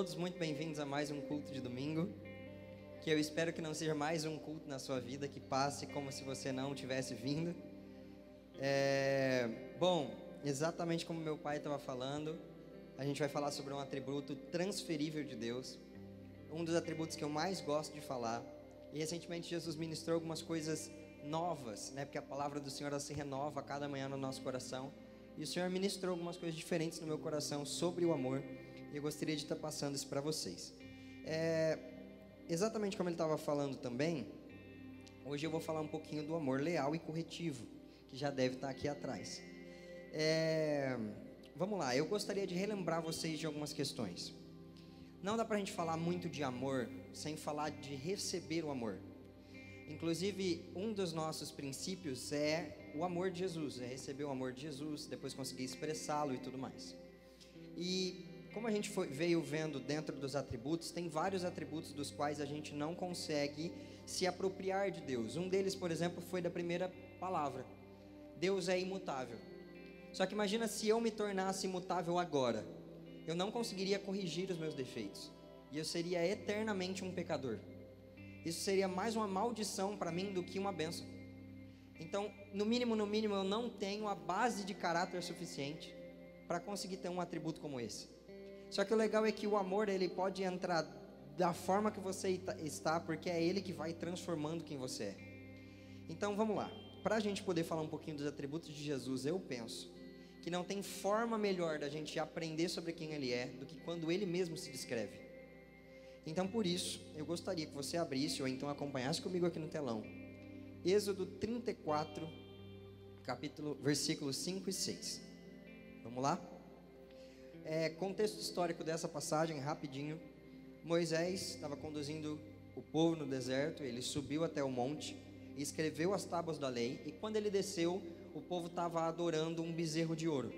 todos muito bem-vindos a mais um culto de domingo. Que eu espero que não seja mais um culto na sua vida, que passe como se você não tivesse vindo. É, bom, exatamente como meu pai estava falando, a gente vai falar sobre um atributo transferível de Deus, um dos atributos que eu mais gosto de falar. E recentemente Jesus ministrou algumas coisas novas, né? Porque a palavra do Senhor se renova a cada manhã no nosso coração. E o Senhor ministrou algumas coisas diferentes no meu coração sobre o amor. E eu gostaria de estar passando isso para vocês. É, exatamente como ele estava falando também, hoje eu vou falar um pouquinho do amor leal e corretivo, que já deve estar aqui atrás. É, vamos lá, eu gostaria de relembrar vocês de algumas questões. Não dá para a gente falar muito de amor sem falar de receber o amor. Inclusive, um dos nossos princípios é o amor de Jesus, é receber o amor de Jesus, depois conseguir expressá-lo e tudo mais. E como a gente foi, veio vendo dentro dos atributos, tem vários atributos dos quais a gente não consegue se apropriar de Deus. Um deles, por exemplo, foi da primeira palavra: Deus é imutável. Só que imagina se eu me tornasse imutável agora, eu não conseguiria corrigir os meus defeitos e eu seria eternamente um pecador. Isso seria mais uma maldição para mim do que uma benção. Então, no mínimo, no mínimo, eu não tenho a base de caráter suficiente para conseguir ter um atributo como esse. Só que o legal é que o amor ele pode entrar da forma que você está, porque é ele que vai transformando quem você é. Então vamos lá. Para a gente poder falar um pouquinho dos atributos de Jesus, eu penso que não tem forma melhor da gente aprender sobre quem ele é do que quando ele mesmo se descreve. Então por isso, eu gostaria que você abrisse ou então acompanhasse comigo aqui no telão. Êxodo 34, capítulo, versículos 5 e 6. Vamos lá? É, contexto histórico dessa passagem, rapidinho. Moisés estava conduzindo o povo no deserto, ele subiu até o monte, escreveu as tábuas da lei, e quando ele desceu, o povo estava adorando um bezerro de ouro.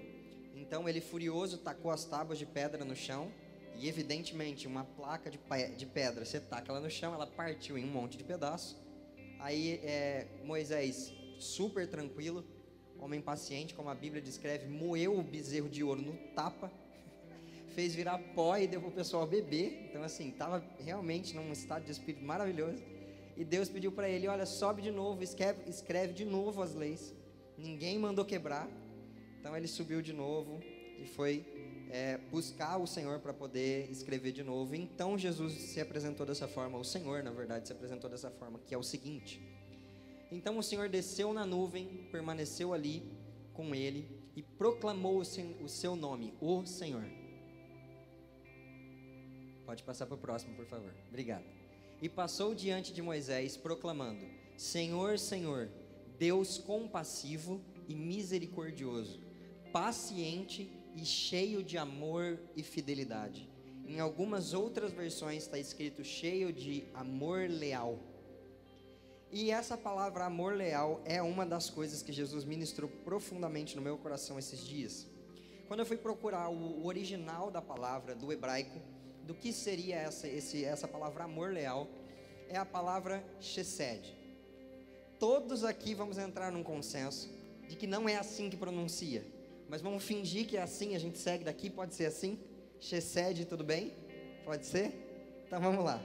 Então ele, furioso, tacou as tábuas de pedra no chão, e evidentemente uma placa de, de pedra, você taca ela no chão, ela partiu em um monte de pedaços. Aí é, Moisés, super tranquilo, homem paciente, como a Bíblia descreve, moeu o bezerro de ouro no tapa, fez virar pó e deu para o pessoal beber. Então, assim, estava realmente num estado de espírito maravilhoso. E Deus pediu para ele: Olha, sobe de novo, escreve, escreve de novo as leis. Ninguém mandou quebrar. Então, ele subiu de novo e foi é, buscar o Senhor para poder escrever de novo. Então, Jesus se apresentou dessa forma. O Senhor, na verdade, se apresentou dessa forma, que é o seguinte. Então, o Senhor desceu na nuvem, permaneceu ali com ele e proclamou o seu nome, o Senhor. Pode passar para o próximo, por favor. Obrigado. E passou diante de Moisés, proclamando: Senhor, Senhor, Deus compassivo e misericordioso, paciente e cheio de amor e fidelidade. Em algumas outras versões está escrito cheio de amor leal. E essa palavra amor leal é uma das coisas que Jesus ministrou profundamente no meu coração esses dias. Quando eu fui procurar o original da palavra do hebraico, do que seria essa, esse, essa palavra amor leal, é a palavra chesed. Todos aqui vamos entrar num consenso de que não é assim que pronuncia, mas vamos fingir que é assim, a gente segue daqui, pode ser assim? Chesed, tudo bem? Pode ser? Então vamos lá.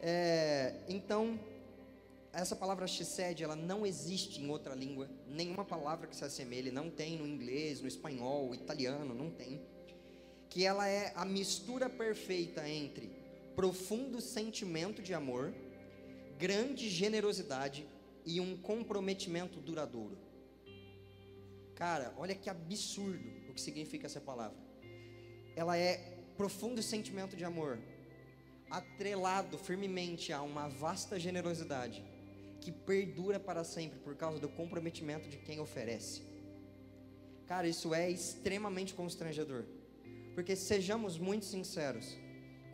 É, então, essa palavra chesed, ela não existe em outra língua, nenhuma palavra que se assemelhe, não tem no inglês, no espanhol, italiano, não tem que ela é a mistura perfeita entre profundo sentimento de amor, grande generosidade e um comprometimento duradouro. Cara, olha que absurdo o que significa essa palavra. Ela é profundo sentimento de amor, atrelado firmemente a uma vasta generosidade que perdura para sempre por causa do comprometimento de quem oferece. Cara, isso é extremamente constrangedor. Porque sejamos muito sinceros,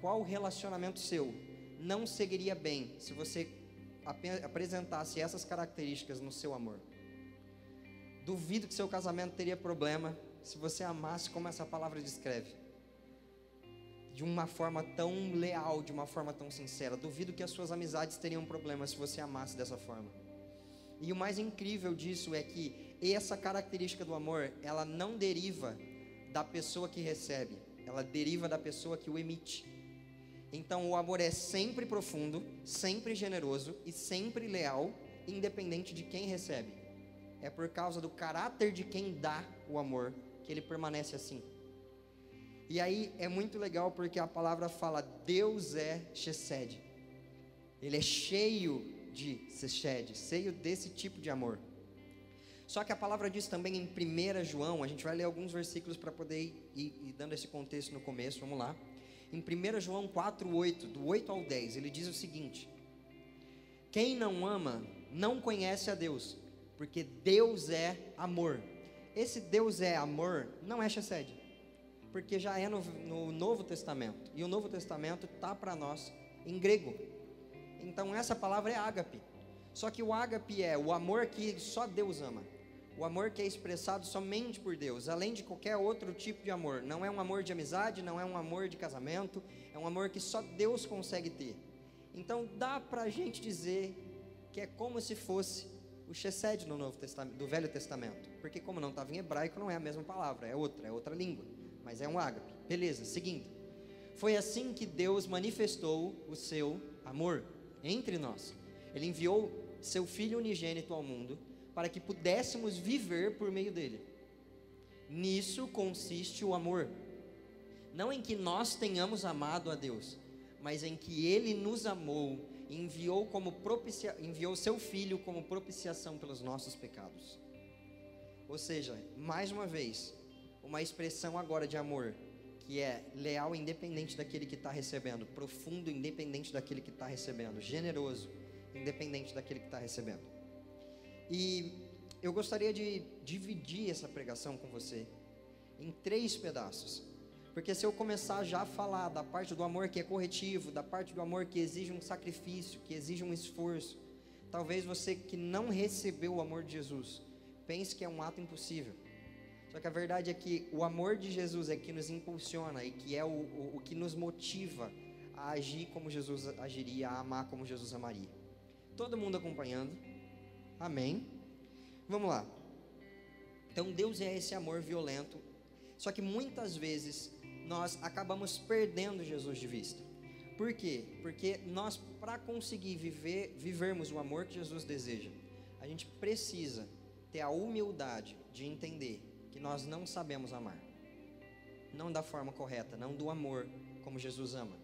qual relacionamento seu não seguiria bem se você apresentasse essas características no seu amor? Duvido que seu casamento teria problema se você amasse como essa palavra descreve. De uma forma tão leal, de uma forma tão sincera. Duvido que as suas amizades teriam problema se você amasse dessa forma. E o mais incrível disso é que essa característica do amor, ela não deriva da pessoa que recebe, ela deriva da pessoa que o emite. Então o amor é sempre profundo, sempre generoso e sempre leal, independente de quem recebe. É por causa do caráter de quem dá o amor que ele permanece assim. E aí é muito legal porque a palavra fala Deus é Chesed. Ele é cheio de Seshed, cheio desse tipo de amor. Só que a palavra diz também em 1 João, a gente vai ler alguns versículos para poder ir, ir, ir, dando esse contexto no começo, vamos lá. Em 1 João 4, 8, do 8 ao 10, ele diz o seguinte: Quem não ama não conhece a Deus, porque Deus é amor. Esse Deus é amor não é Chesed, porque já é no, no Novo Testamento, e o Novo Testamento está para nós em grego. Então essa palavra é ágape. Só que o ágape é o amor que só Deus ama. O amor que é expressado somente por Deus, além de qualquer outro tipo de amor. Não é um amor de amizade, não é um amor de casamento, é um amor que só Deus consegue ter. Então dá para a gente dizer que é como se fosse o Chesed no Novo Testamento, do Velho Testamento. Porque como não estava em hebraico, não é a mesma palavra, é outra, é outra língua. Mas é um ágape. Beleza, seguindo. Foi assim que Deus manifestou o seu amor entre nós. Ele enviou seu Filho unigênito ao mundo para que pudéssemos viver por meio dele. Nisso consiste o amor. Não em que nós tenhamos amado a Deus, mas em que ele nos amou e enviou como propicia, enviou seu filho como propiciação pelos nossos pecados. Ou seja, mais uma vez, uma expressão agora de amor que é leal independente daquele que está recebendo, profundo independente daquele que está recebendo, generoso independente daquele que está recebendo. E eu gostaria de dividir essa pregação com você em três pedaços. Porque se eu começar já a falar da parte do amor que é corretivo, da parte do amor que exige um sacrifício, que exige um esforço, talvez você que não recebeu o amor de Jesus pense que é um ato impossível. Só que a verdade é que o amor de Jesus é que nos impulsiona e que é o, o, o que nos motiva a agir como Jesus agiria, a amar como Jesus amaria. Todo mundo acompanhando? Amém? Vamos lá. Então Deus é esse amor violento. Só que muitas vezes nós acabamos perdendo Jesus de vista. Por quê? Porque nós, para conseguir viver, vivermos o amor que Jesus deseja, a gente precisa ter a humildade de entender que nós não sabemos amar. Não da forma correta, não do amor como Jesus ama.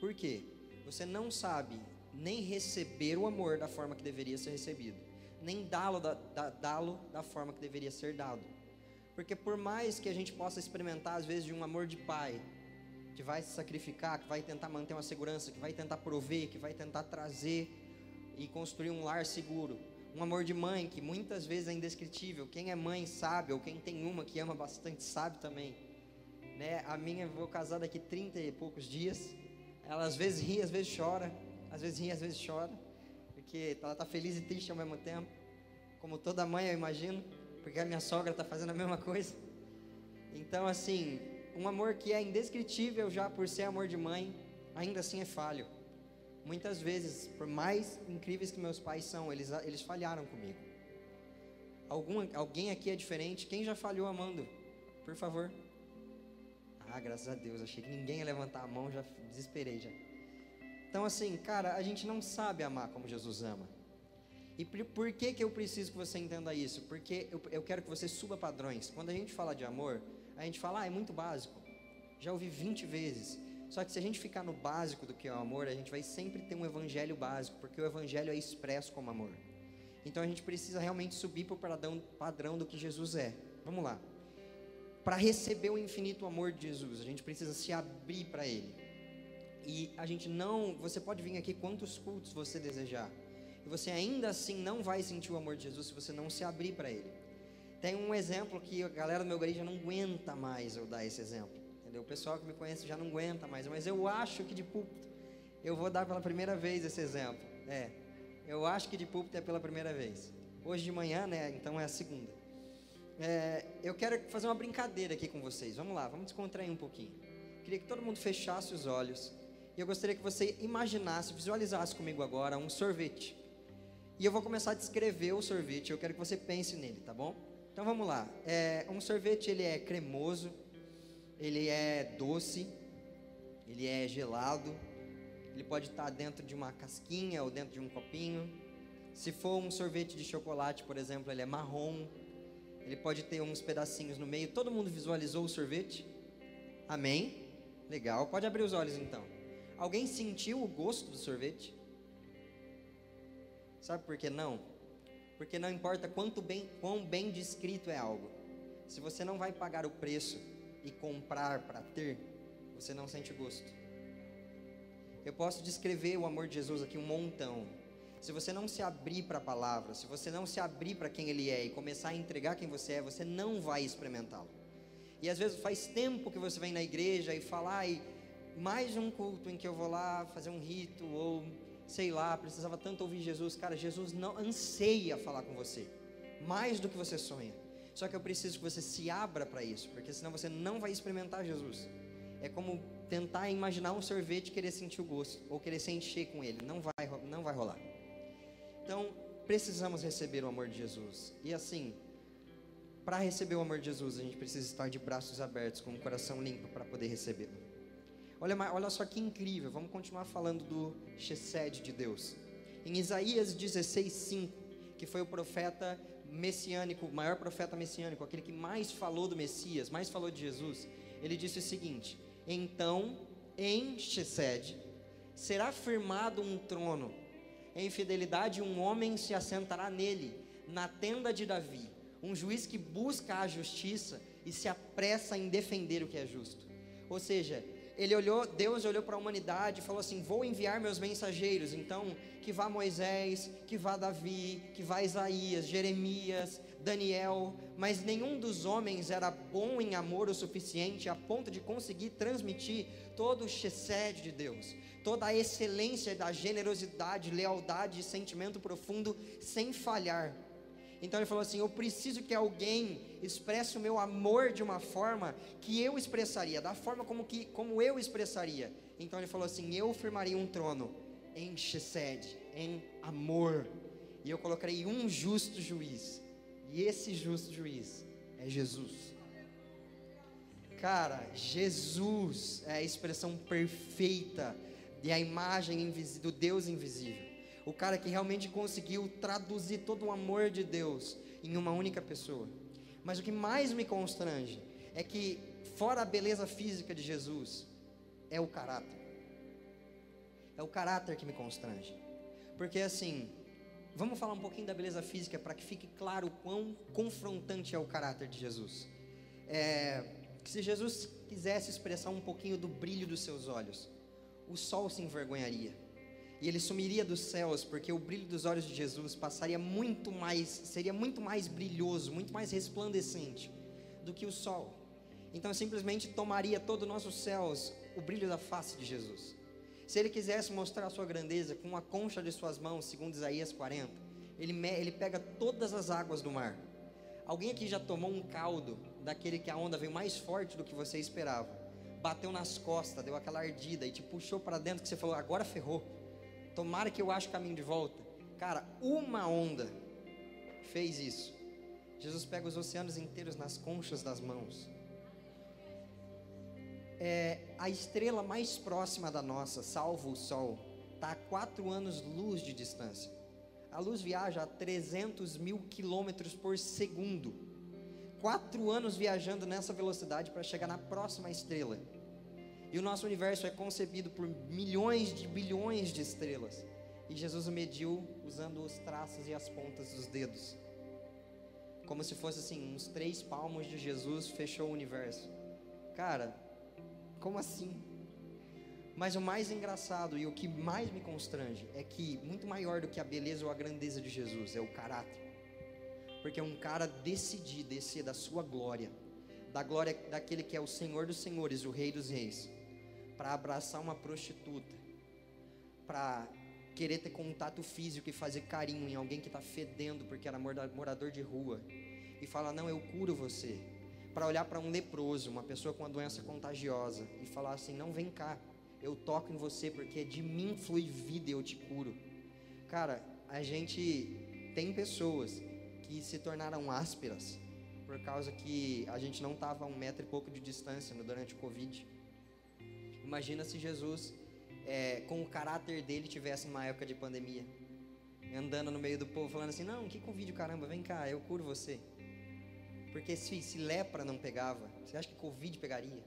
Por quê? Você não sabe nem receber o amor da forma que deveria ser recebido, nem dá-lo da, da, dá da forma que deveria ser dado. Porque por mais que a gente possa experimentar às vezes de um amor de pai, que vai se sacrificar, que vai tentar manter uma segurança, que vai tentar prover, que vai tentar trazer e construir um lar seguro, um amor de mãe que muitas vezes é indescritível. Quem é mãe sabe, ou quem tem uma que ama bastante sabe também. Né? A minha, vou casar daqui 30 e poucos dias. Ela às vezes ri, às vezes chora. Às vezes ri, às vezes chora. Porque ela está feliz e triste ao mesmo tempo. Como toda mãe, eu imagino. Porque a minha sogra está fazendo a mesma coisa. Então, assim, um amor que é indescritível já por ser amor de mãe, ainda assim é falho. Muitas vezes, por mais incríveis que meus pais são, eles, eles falharam comigo. Algum, alguém aqui é diferente? Quem já falhou amando? Por favor. Ah, graças a Deus, achei que ninguém ia levantar a mão, já desesperei já. Então assim, cara, a gente não sabe amar como Jesus ama. E por, que que eu preciso que você entenda isso? Porque eu, eu quero que você suba padrões. Quando a gente fala de amor, a gente fala, ah, é muito básico. Já ouvi 20 vezes. Só que se a gente ficar no básico do que é o amor, a gente vai sempre ter um evangelho básico, porque o evangelho é expresso como amor. Então a gente precisa realmente subir para o padrão, padrão do que Jesus é. Vamos lá. Para receber o infinito amor de Jesus, a gente precisa se abrir para Ele. E a gente não. Você pode vir aqui quantos cultos você desejar. E você ainda assim não vai sentir o amor de Jesus se você não se abrir para Ele. Tem um exemplo que a galera do meu igreja não aguenta mais eu dar esse exemplo. Entendeu? O pessoal que me conhece já não aguenta mais, mas eu acho que de púlpito eu vou dar pela primeira vez esse exemplo. É, eu acho que de púlpito é pela primeira vez. Hoje de manhã, né? Então é a segunda. É, eu quero fazer uma brincadeira aqui com vocês. Vamos lá, vamos descontrair um pouquinho. Queria que todo mundo fechasse os olhos. E eu gostaria que você imaginasse, visualizasse comigo agora um sorvete. E eu vou começar a descrever o sorvete. Eu quero que você pense nele, tá bom? Então vamos lá. É, um sorvete ele é cremoso, ele é doce, ele é gelado, ele pode estar dentro de uma casquinha ou dentro de um copinho. Se for um sorvete de chocolate, por exemplo, ele é marrom, ele pode ter uns pedacinhos no meio. Todo mundo visualizou o sorvete? Amém? Legal, pode abrir os olhos então. Alguém sentiu o gosto do sorvete? Sabe por que não? Porque não importa quanto bem, quão bem descrito é algo. Se você não vai pagar o preço e comprar para ter, você não sente gosto. Eu posso descrever o amor de Jesus aqui um montão. Se você não se abrir para a palavra, se você não se abrir para quem Ele é e começar a entregar quem você é, você não vai experimentá-lo. E às vezes faz tempo que você vem na igreja e fala, ai, mais um culto em que eu vou lá fazer um rito, ou sei lá, precisava tanto ouvir Jesus. Cara, Jesus não anseia falar com você, mais do que você sonha. Só que eu preciso que você se abra para isso, porque senão você não vai experimentar Jesus. É como tentar imaginar um sorvete e querer sentir o gosto, ou querer se encher com ele. Não vai, não vai rolar. Então, precisamos receber o amor de Jesus. E assim, para receber o amor de Jesus, a gente precisa estar de braços abertos, com o coração limpo para poder recebê-lo. Olha, olha só que incrível, vamos continuar falando do Chesed de Deus. Em Isaías 16, 5, que foi o profeta messiânico, o maior profeta messiânico, aquele que mais falou do Messias, mais falou de Jesus, ele disse o seguinte: Então, em Chesed, será firmado um trono, em fidelidade um homem se assentará nele, na tenda de Davi, um juiz que busca a justiça e se apressa em defender o que é justo. Ou seja, ele olhou, Deus olhou para a humanidade e falou assim: Vou enviar meus mensageiros. Então, que vá Moisés, que vá Davi, que vá Isaías, Jeremias, Daniel. Mas nenhum dos homens era bom em amor o suficiente a ponto de conseguir transmitir todo o chesed de Deus, toda a excelência da generosidade, lealdade e sentimento profundo sem falhar. Então ele falou assim: Eu preciso que alguém expresse o meu amor de uma forma que eu expressaria, da forma como, que, como eu expressaria. Então ele falou assim: Eu firmaria um trono em Chesed, em amor, e eu colocarei um justo juiz, e esse justo juiz é Jesus. Cara, Jesus é a expressão perfeita e a imagem do Deus invisível o cara que realmente conseguiu traduzir todo o amor de Deus em uma única pessoa. Mas o que mais me constrange é que, fora a beleza física de Jesus, é o caráter. É o caráter que me constrange. Porque assim, vamos falar um pouquinho da beleza física para que fique claro o quão confrontante é o caráter de Jesus. É, se Jesus quisesse expressar um pouquinho do brilho dos seus olhos, o sol se envergonharia e ele sumiria dos céus, porque o brilho dos olhos de Jesus passaria muito mais, seria muito mais brilhoso, muito mais resplandecente do que o sol. Então simplesmente tomaria todo o nosso céus o brilho da face de Jesus. Se ele quisesse mostrar a sua grandeza com a concha de suas mãos, segundo Isaías 40, ele, ele pega todas as águas do mar. Alguém aqui já tomou um caldo daquele que a onda veio mais forte do que você esperava? Bateu nas costas, deu aquela ardida e te puxou para dentro que você falou, agora ferrou. Tomara que eu ache o caminho de volta. Cara, uma onda fez isso. Jesus pega os oceanos inteiros nas conchas das mãos. É, a estrela mais próxima da nossa, salvo o Sol, está a quatro anos-luz de distância. A luz viaja a 300 mil quilômetros por segundo. Quatro anos viajando nessa velocidade para chegar na próxima estrela. E o nosso universo é concebido por milhões de bilhões de estrelas. E Jesus o mediu usando os traços e as pontas dos dedos. Como se fosse assim, uns três palmos de Jesus fechou o universo. Cara, como assim? Mas o mais engraçado e o que mais me constrange é que muito maior do que a beleza ou a grandeza de Jesus é o caráter. Porque é um cara decidir descer da sua glória, da glória daquele que é o Senhor dos senhores, o Rei dos reis, para abraçar uma prostituta, para querer ter contato físico e fazer carinho em alguém que está fedendo porque era morador de rua, e falar: Não, eu curo você. Para olhar para um leproso, uma pessoa com uma doença contagiosa, e falar assim: Não, vem cá, eu toco em você porque de mim flui vida e eu te curo. Cara, a gente tem pessoas que se tornaram ásperas por causa que a gente não estava a um metro e pouco de distância durante o Covid. Imagina se Jesus, é, com o caráter dele, tivesse numa época de pandemia, andando no meio do povo, falando assim: Não, que Covid, caramba, vem cá, eu curo você. Porque se, se lepra não pegava, você acha que Covid pegaria?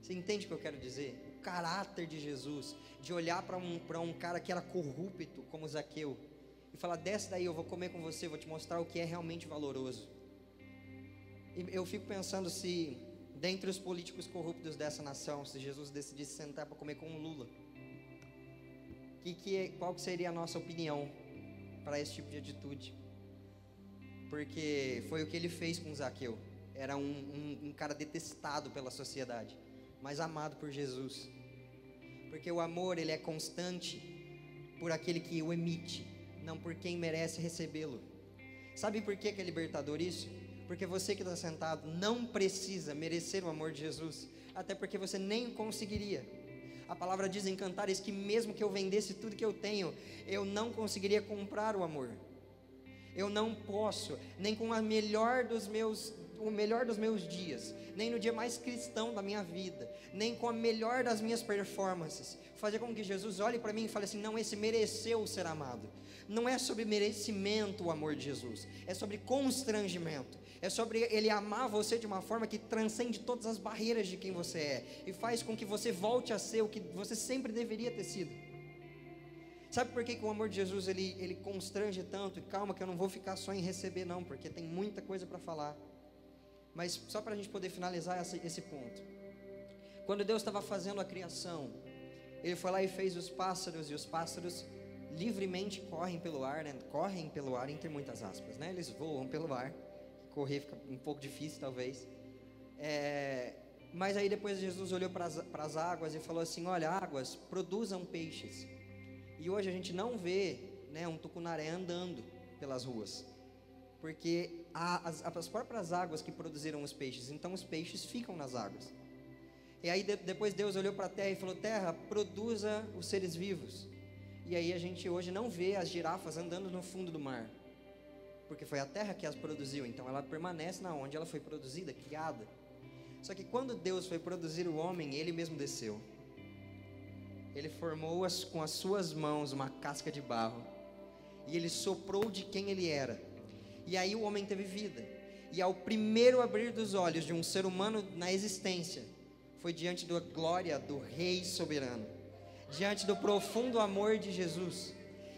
Você entende o que eu quero dizer? O caráter de Jesus, de olhar para um, um cara que era corrupto, como Zaqueu, e falar: Desce daí, eu vou comer com você, vou te mostrar o que é realmente valoroso. E eu fico pensando se, dentre os políticos corruptos dessa nação, se Jesus decidisse sentar para comer com um Lula, que, que, é, qual seria a nossa opinião para esse tipo de atitude? Porque foi o que ele fez com Zaqueu. Era um, um, um cara detestado pela sociedade, mas amado por Jesus. Porque o amor ele é constante por aquele que o emite, não por quem merece recebê-lo. Sabe por que, que é libertador isso? Porque você que está sentado não precisa merecer o amor de Jesus, até porque você nem conseguiria. A palavra diz em Cantares que mesmo que eu vendesse tudo que eu tenho, eu não conseguiria comprar o amor. Eu não posso, nem com a melhor dos meus, o melhor dos meus dias, nem no dia mais cristão da minha vida, nem com a melhor das minhas performances, fazer com que Jesus olhe para mim e fale assim: não, esse mereceu ser amado. Não é sobre merecimento o amor de Jesus, é sobre constrangimento é sobre Ele amar você de uma forma que transcende todas as barreiras de quem você é e faz com que você volte a ser o que você sempre deveria ter sido. Sabe por que, que o amor de Jesus ele, ele constrange tanto? E calma, que eu não vou ficar só em receber, não, porque tem muita coisa para falar. Mas só para a gente poder finalizar esse, esse ponto. Quando Deus estava fazendo a criação, Ele foi lá e fez os pássaros, e os pássaros livremente correm pelo ar, né? correm pelo ar, entre muitas aspas, né? eles voam pelo ar correr fica um pouco difícil talvez. É, mas aí depois Jesus olhou para as águas e falou assim: Olha, águas produzam peixes. E hoje a gente não vê né, um tucunaré andando pelas ruas, porque as, as, próprias águas que produziram os peixes, então os peixes ficam nas águas. E aí de, depois Deus olhou para a terra e falou: Terra, produza os seres vivos. E aí a gente hoje não vê as girafas andando no fundo do mar porque foi a terra que as produziu, então ela permanece na onde ela foi produzida, criada. Só que quando Deus foi produzir o homem, ele mesmo desceu. Ele formou as, com as suas mãos uma casca de barro, e ele soprou de quem ele era. E aí o homem teve vida. E ao primeiro abrir dos olhos de um ser humano na existência, foi diante da glória do Rei soberano, diante do profundo amor de Jesus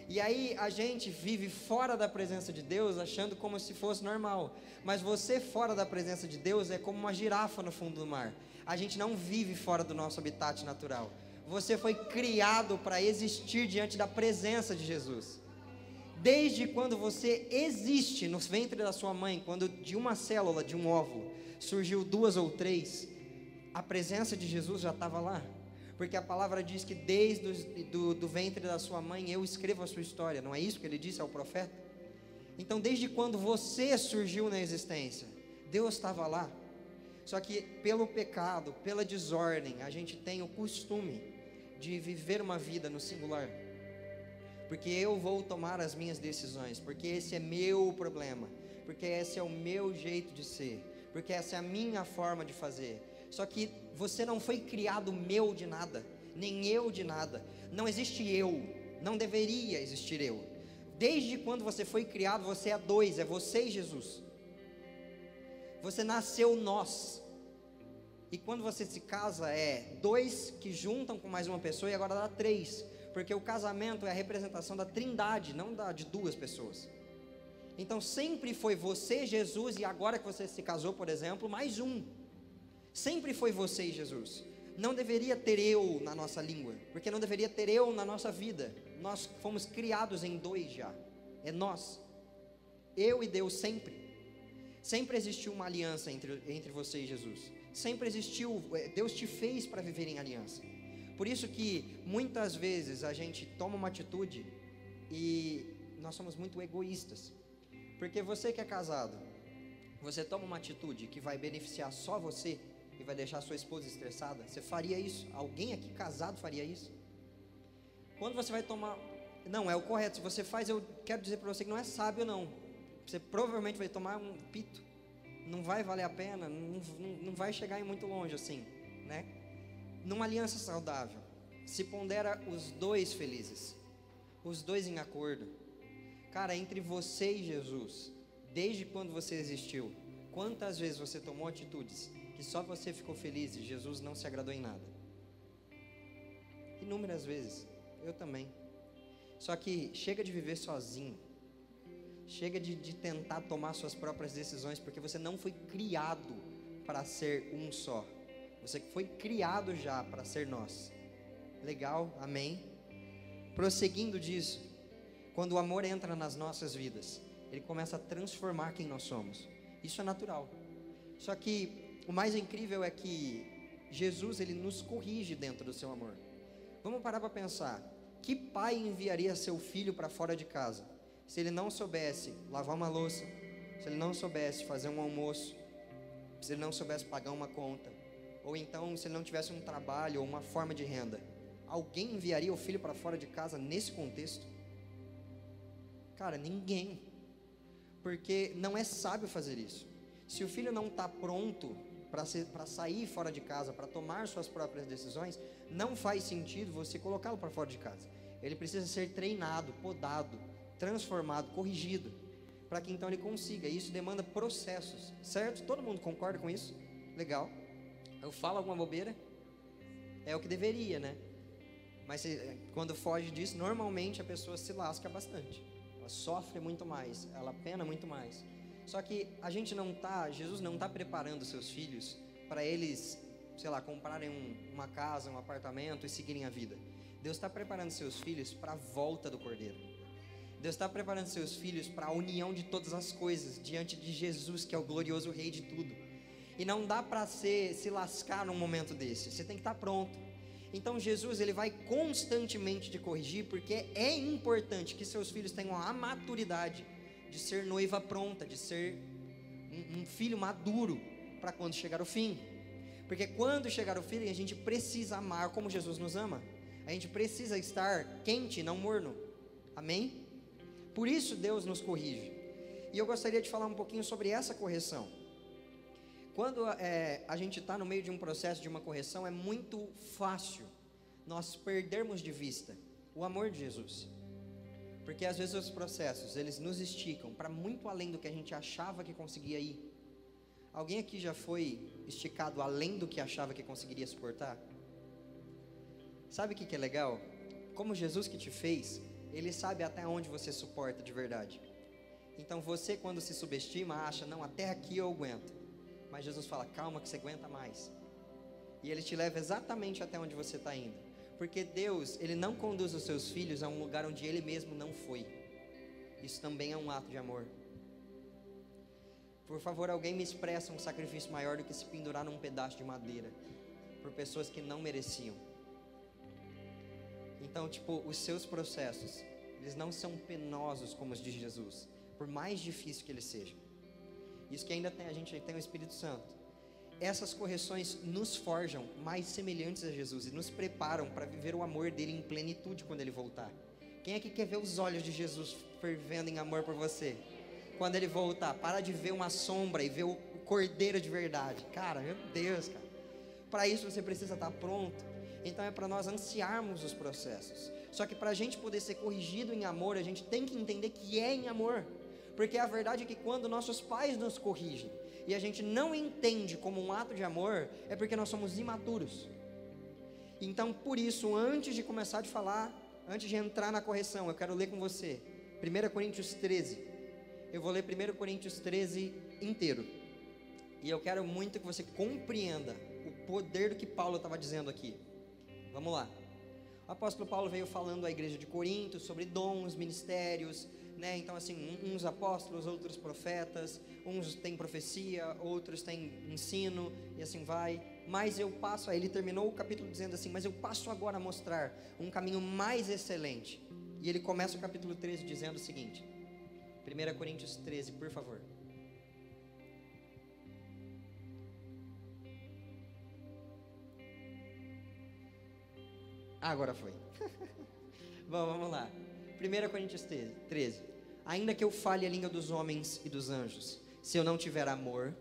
e aí a gente vive fora da presença de Deus achando como se fosse normal. Mas você fora da presença de Deus é como uma girafa no fundo do mar. A gente não vive fora do nosso habitat natural. Você foi criado para existir diante da presença de Jesus. Desde quando você existe no ventre da sua mãe, quando de uma célula, de um óvulo, surgiu duas ou três, a presença de Jesus já estava lá porque a palavra diz que desde o do, do ventre da sua mãe eu escrevo a sua história, não é isso que ele disse ao profeta? Então, desde quando você surgiu na existência, Deus estava lá. Só que pelo pecado, pela desordem, a gente tem o costume de viver uma vida no singular. Porque eu vou tomar as minhas decisões, porque esse é meu problema, porque esse é o meu jeito de ser, porque essa é a minha forma de fazer. Só que você não foi criado meu de nada, nem eu de nada. Não existe eu, não deveria existir eu. Desde quando você foi criado, você é dois, é você e Jesus. Você nasceu nós. E quando você se casa, é dois que juntam com mais uma pessoa e agora dá três. Porque o casamento é a representação da trindade, não da, de duas pessoas. Então sempre foi você, Jesus, e agora que você se casou, por exemplo, mais um. Sempre foi você e Jesus. Não deveria ter eu na nossa língua, porque não deveria ter eu na nossa vida. Nós fomos criados em dois já. É nós. Eu e Deus sempre. Sempre existiu uma aliança entre, entre você e Jesus. Sempre existiu, é, Deus te fez para viver em aliança. Por isso que muitas vezes a gente toma uma atitude e nós somos muito egoístas. Porque você que é casado, você toma uma atitude que vai beneficiar só você, e vai deixar sua esposa estressada? Você faria isso? Alguém aqui casado faria isso? Quando você vai tomar. Não, é o correto. Se você faz, eu quero dizer para você que não é sábio, não. Você provavelmente vai tomar um pito. não vai valer a pena, não, não, vai chegar em muito longe assim, né? Numa aliança saudável, se pondera os dois felizes, os dois em acordo. Cara, entre você e Jesus, desde quando você existiu, quantas vezes você tomou atitudes que só você ficou feliz e Jesus não se agradou em nada? Inúmeras vezes, eu também. Só que chega de viver sozinho. Chega de, de tentar tomar suas próprias decisões, porque você não foi criado para ser um só. Você foi criado já para ser nós. Legal? Amém? Prosseguindo disso, quando o amor entra nas nossas vidas, ele começa a transformar quem nós somos. Isso é natural. Só que o mais incrível é que Jesus ele nos corrige dentro do seu amor. Vamos parar para pensar. Que pai enviaria seu filho para fora de casa se ele não soubesse lavar uma louça, se ele não soubesse fazer um almoço, se ele não soubesse pagar uma conta, ou então se ele não tivesse um trabalho ou uma forma de renda? Alguém enviaria o filho para fora de casa nesse contexto? Cara, ninguém. Porque não é sábio fazer isso. Se o filho não está pronto para sair fora de casa, para tomar suas próprias decisões, não faz sentido você colocá-lo para fora de casa. Ele precisa ser treinado, podado, transformado, corrigido, para que então ele consiga. Isso demanda processos, certo? Todo mundo concorda com isso? Legal. Eu falo alguma bobeira? É o que deveria, né? Mas se, quando foge disso, normalmente a pessoa se lasca bastante. Ela sofre muito mais, ela pena muito mais. Só que a gente não tá, Jesus não está preparando seus filhos para eles, sei lá, comprarem um, uma casa, um apartamento e seguirem a vida. Deus está preparando seus filhos para a volta do Cordeiro. Deus está preparando seus filhos para a união de todas as coisas diante de Jesus, que é o glorioso Rei de tudo. E não dá para se lascar num momento desse. Você tem que estar tá pronto. Então Jesus ele vai constantemente te corrigir, porque é importante que seus filhos tenham a maturidade de ser noiva pronta, de ser um, um filho maduro para quando chegar o fim. Porque quando chegar o fim, a gente precisa amar como Jesus nos ama. A gente precisa estar quente, não morno. Amém? Por isso Deus nos corrige. E eu gostaria de falar um pouquinho sobre essa correção. Quando é, a gente está no meio de um processo de uma correção, é muito fácil nós perdermos de vista o amor de Jesus. Porque às vezes os processos, eles nos esticam para muito além do que a gente achava que conseguia ir. Alguém aqui já foi esticado além do que achava que conseguiria suportar? Sabe o que, que é legal? Como Jesus que te fez, Ele sabe até onde você suporta de verdade. Então você, quando se subestima, acha, não, até aqui eu aguento. Mas Jesus fala, calma que você aguenta mais. E Ele te leva exatamente até onde você está indo. Porque Deus, Ele não conduz os seus filhos a um lugar onde Ele mesmo não foi. Isso também é um ato de amor. Por favor, alguém me expressa um sacrifício maior do que se pendurar num pedaço de madeira por pessoas que não mereciam. Então, tipo, os seus processos, eles não são penosos como os de Jesus, por mais difícil que eles sejam. Isso que ainda tem, a gente tem o Espírito Santo. Essas correções nos forjam mais semelhantes a Jesus e nos preparam para viver o amor dele em plenitude quando ele voltar. Quem é que quer ver os olhos de Jesus fervendo em amor por você? Quando ele voltar, para de ver uma sombra e ver o cordeiro de verdade. Cara, meu Deus, cara. Para isso você precisa estar pronto então é para nós ansiarmos os processos. Só que para a gente poder ser corrigido em amor, a gente tem que entender que é em amor. Porque a verdade é que quando nossos pais nos corrigem e a gente não entende como um ato de amor, é porque nós somos imaturos. Então, por isso, antes de começar a falar, antes de entrar na correção, eu quero ler com você 1 Coríntios 13. Eu vou ler 1 Coríntios 13 inteiro. E eu quero muito que você compreenda o poder do que Paulo estava dizendo aqui. Vamos lá. O apóstolo Paulo veio falando à igreja de Corinto sobre dons, ministérios, né? Então assim, uns apóstolos, outros profetas, uns têm profecia, outros têm ensino e assim vai. Mas eu passo, aí ele terminou o capítulo dizendo assim: "Mas eu passo agora a mostrar um caminho mais excelente". E ele começa o capítulo 13 dizendo o seguinte: 1 Coríntios 13, por favor. Agora foi. Bom, vamos lá. 1 Coríntios 13. Ainda que eu fale a língua dos homens e dos anjos, se eu não tiver amor,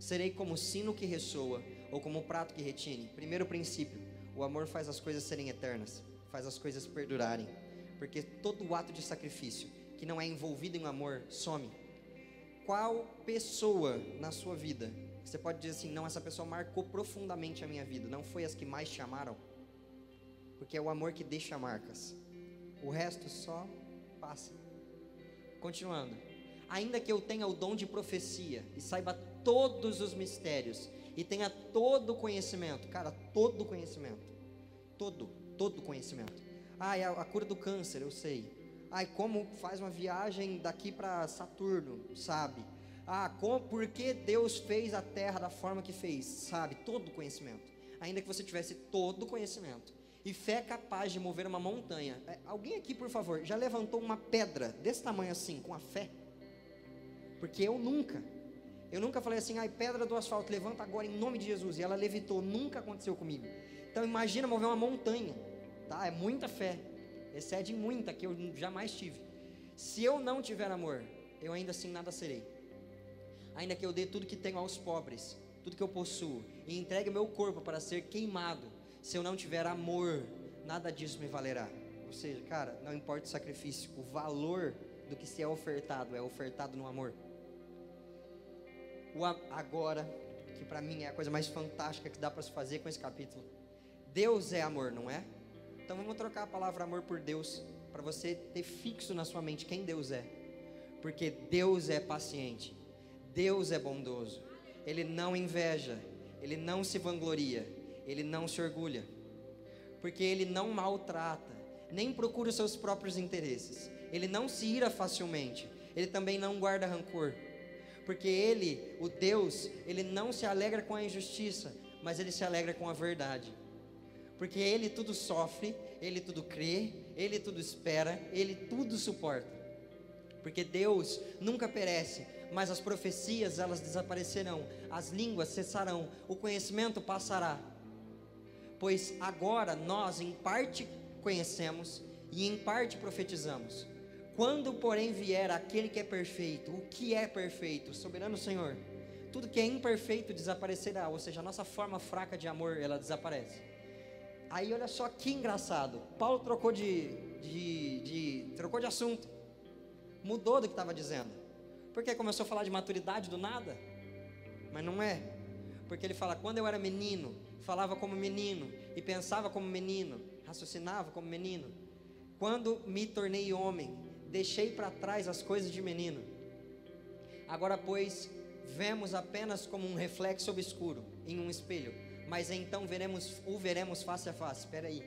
Serei como sino que ressoa ou como prato que retine. Primeiro princípio: o amor faz as coisas serem eternas, faz as coisas perdurarem. Porque todo ato de sacrifício que não é envolvido em amor some. Qual pessoa na sua vida você pode dizer assim: não, essa pessoa marcou profundamente a minha vida, não foi as que mais te amaram? Porque é o amor que deixa marcas, o resto só passa. Continuando, ainda que eu tenha o dom de profecia e saiba todos os mistérios e tenha todo o conhecimento, cara, todo o conhecimento, todo, todo o conhecimento. Ah, é a cura do câncer, eu sei. Ai, como faz uma viagem daqui para Saturno, sabe? Ah, como, por que Deus fez a terra da forma que fez, sabe? Todo o conhecimento. Ainda que você tivesse todo o conhecimento e fé capaz de mover uma montanha. É, alguém aqui, por favor, já levantou uma pedra desse tamanho assim, com a fé? Porque eu nunca. Eu nunca falei assim, ai, pedra do asfalto, levanta agora em nome de Jesus. E ela levitou, nunca aconteceu comigo. Então imagina mover uma montanha, tá? É muita fé. Excede muita que eu jamais tive. Se eu não tiver amor, eu ainda assim nada serei. Ainda que eu dê tudo que tenho aos pobres, tudo que eu possuo, e entregue meu corpo para ser queimado, se eu não tiver amor, nada disso me valerá. Ou seja, cara, não importa o sacrifício, o valor do que se é ofertado é ofertado no amor. O agora, que para mim é a coisa mais fantástica que dá para se fazer com esse capítulo. Deus é amor, não é? Então vamos trocar a palavra amor por Deus, para você ter fixo na sua mente quem Deus é. Porque Deus é paciente, Deus é bondoso, Ele não inveja, Ele não se vangloria, Ele não se orgulha, porque Ele não maltrata, nem procura os seus próprios interesses, Ele não se ira facilmente, Ele também não guarda rancor, porque Ele, o Deus, Ele não se alegra com a injustiça, mas Ele se alegra com a verdade porque ele tudo sofre, ele tudo crê, ele tudo espera, ele tudo suporta. Porque Deus nunca perece, mas as profecias elas desaparecerão, as línguas cessarão, o conhecimento passará. Pois agora nós em parte conhecemos e em parte profetizamos. Quando, porém, vier aquele que é perfeito, o que é perfeito, soberano Senhor, tudo que é imperfeito desaparecerá, ou seja, a nossa forma fraca de amor ela desaparece. Aí olha só que engraçado. Paulo trocou de, de, de trocou de assunto. Mudou do que estava dizendo. Porque começou a falar de maturidade do nada. Mas não é. Porque ele fala: quando eu era menino, falava como menino e pensava como menino, raciocinava como menino. Quando me tornei homem, deixei para trás as coisas de menino. Agora, pois, vemos apenas como um reflexo obscuro em um espelho mas então veremos, o veremos face a face. Espera aí.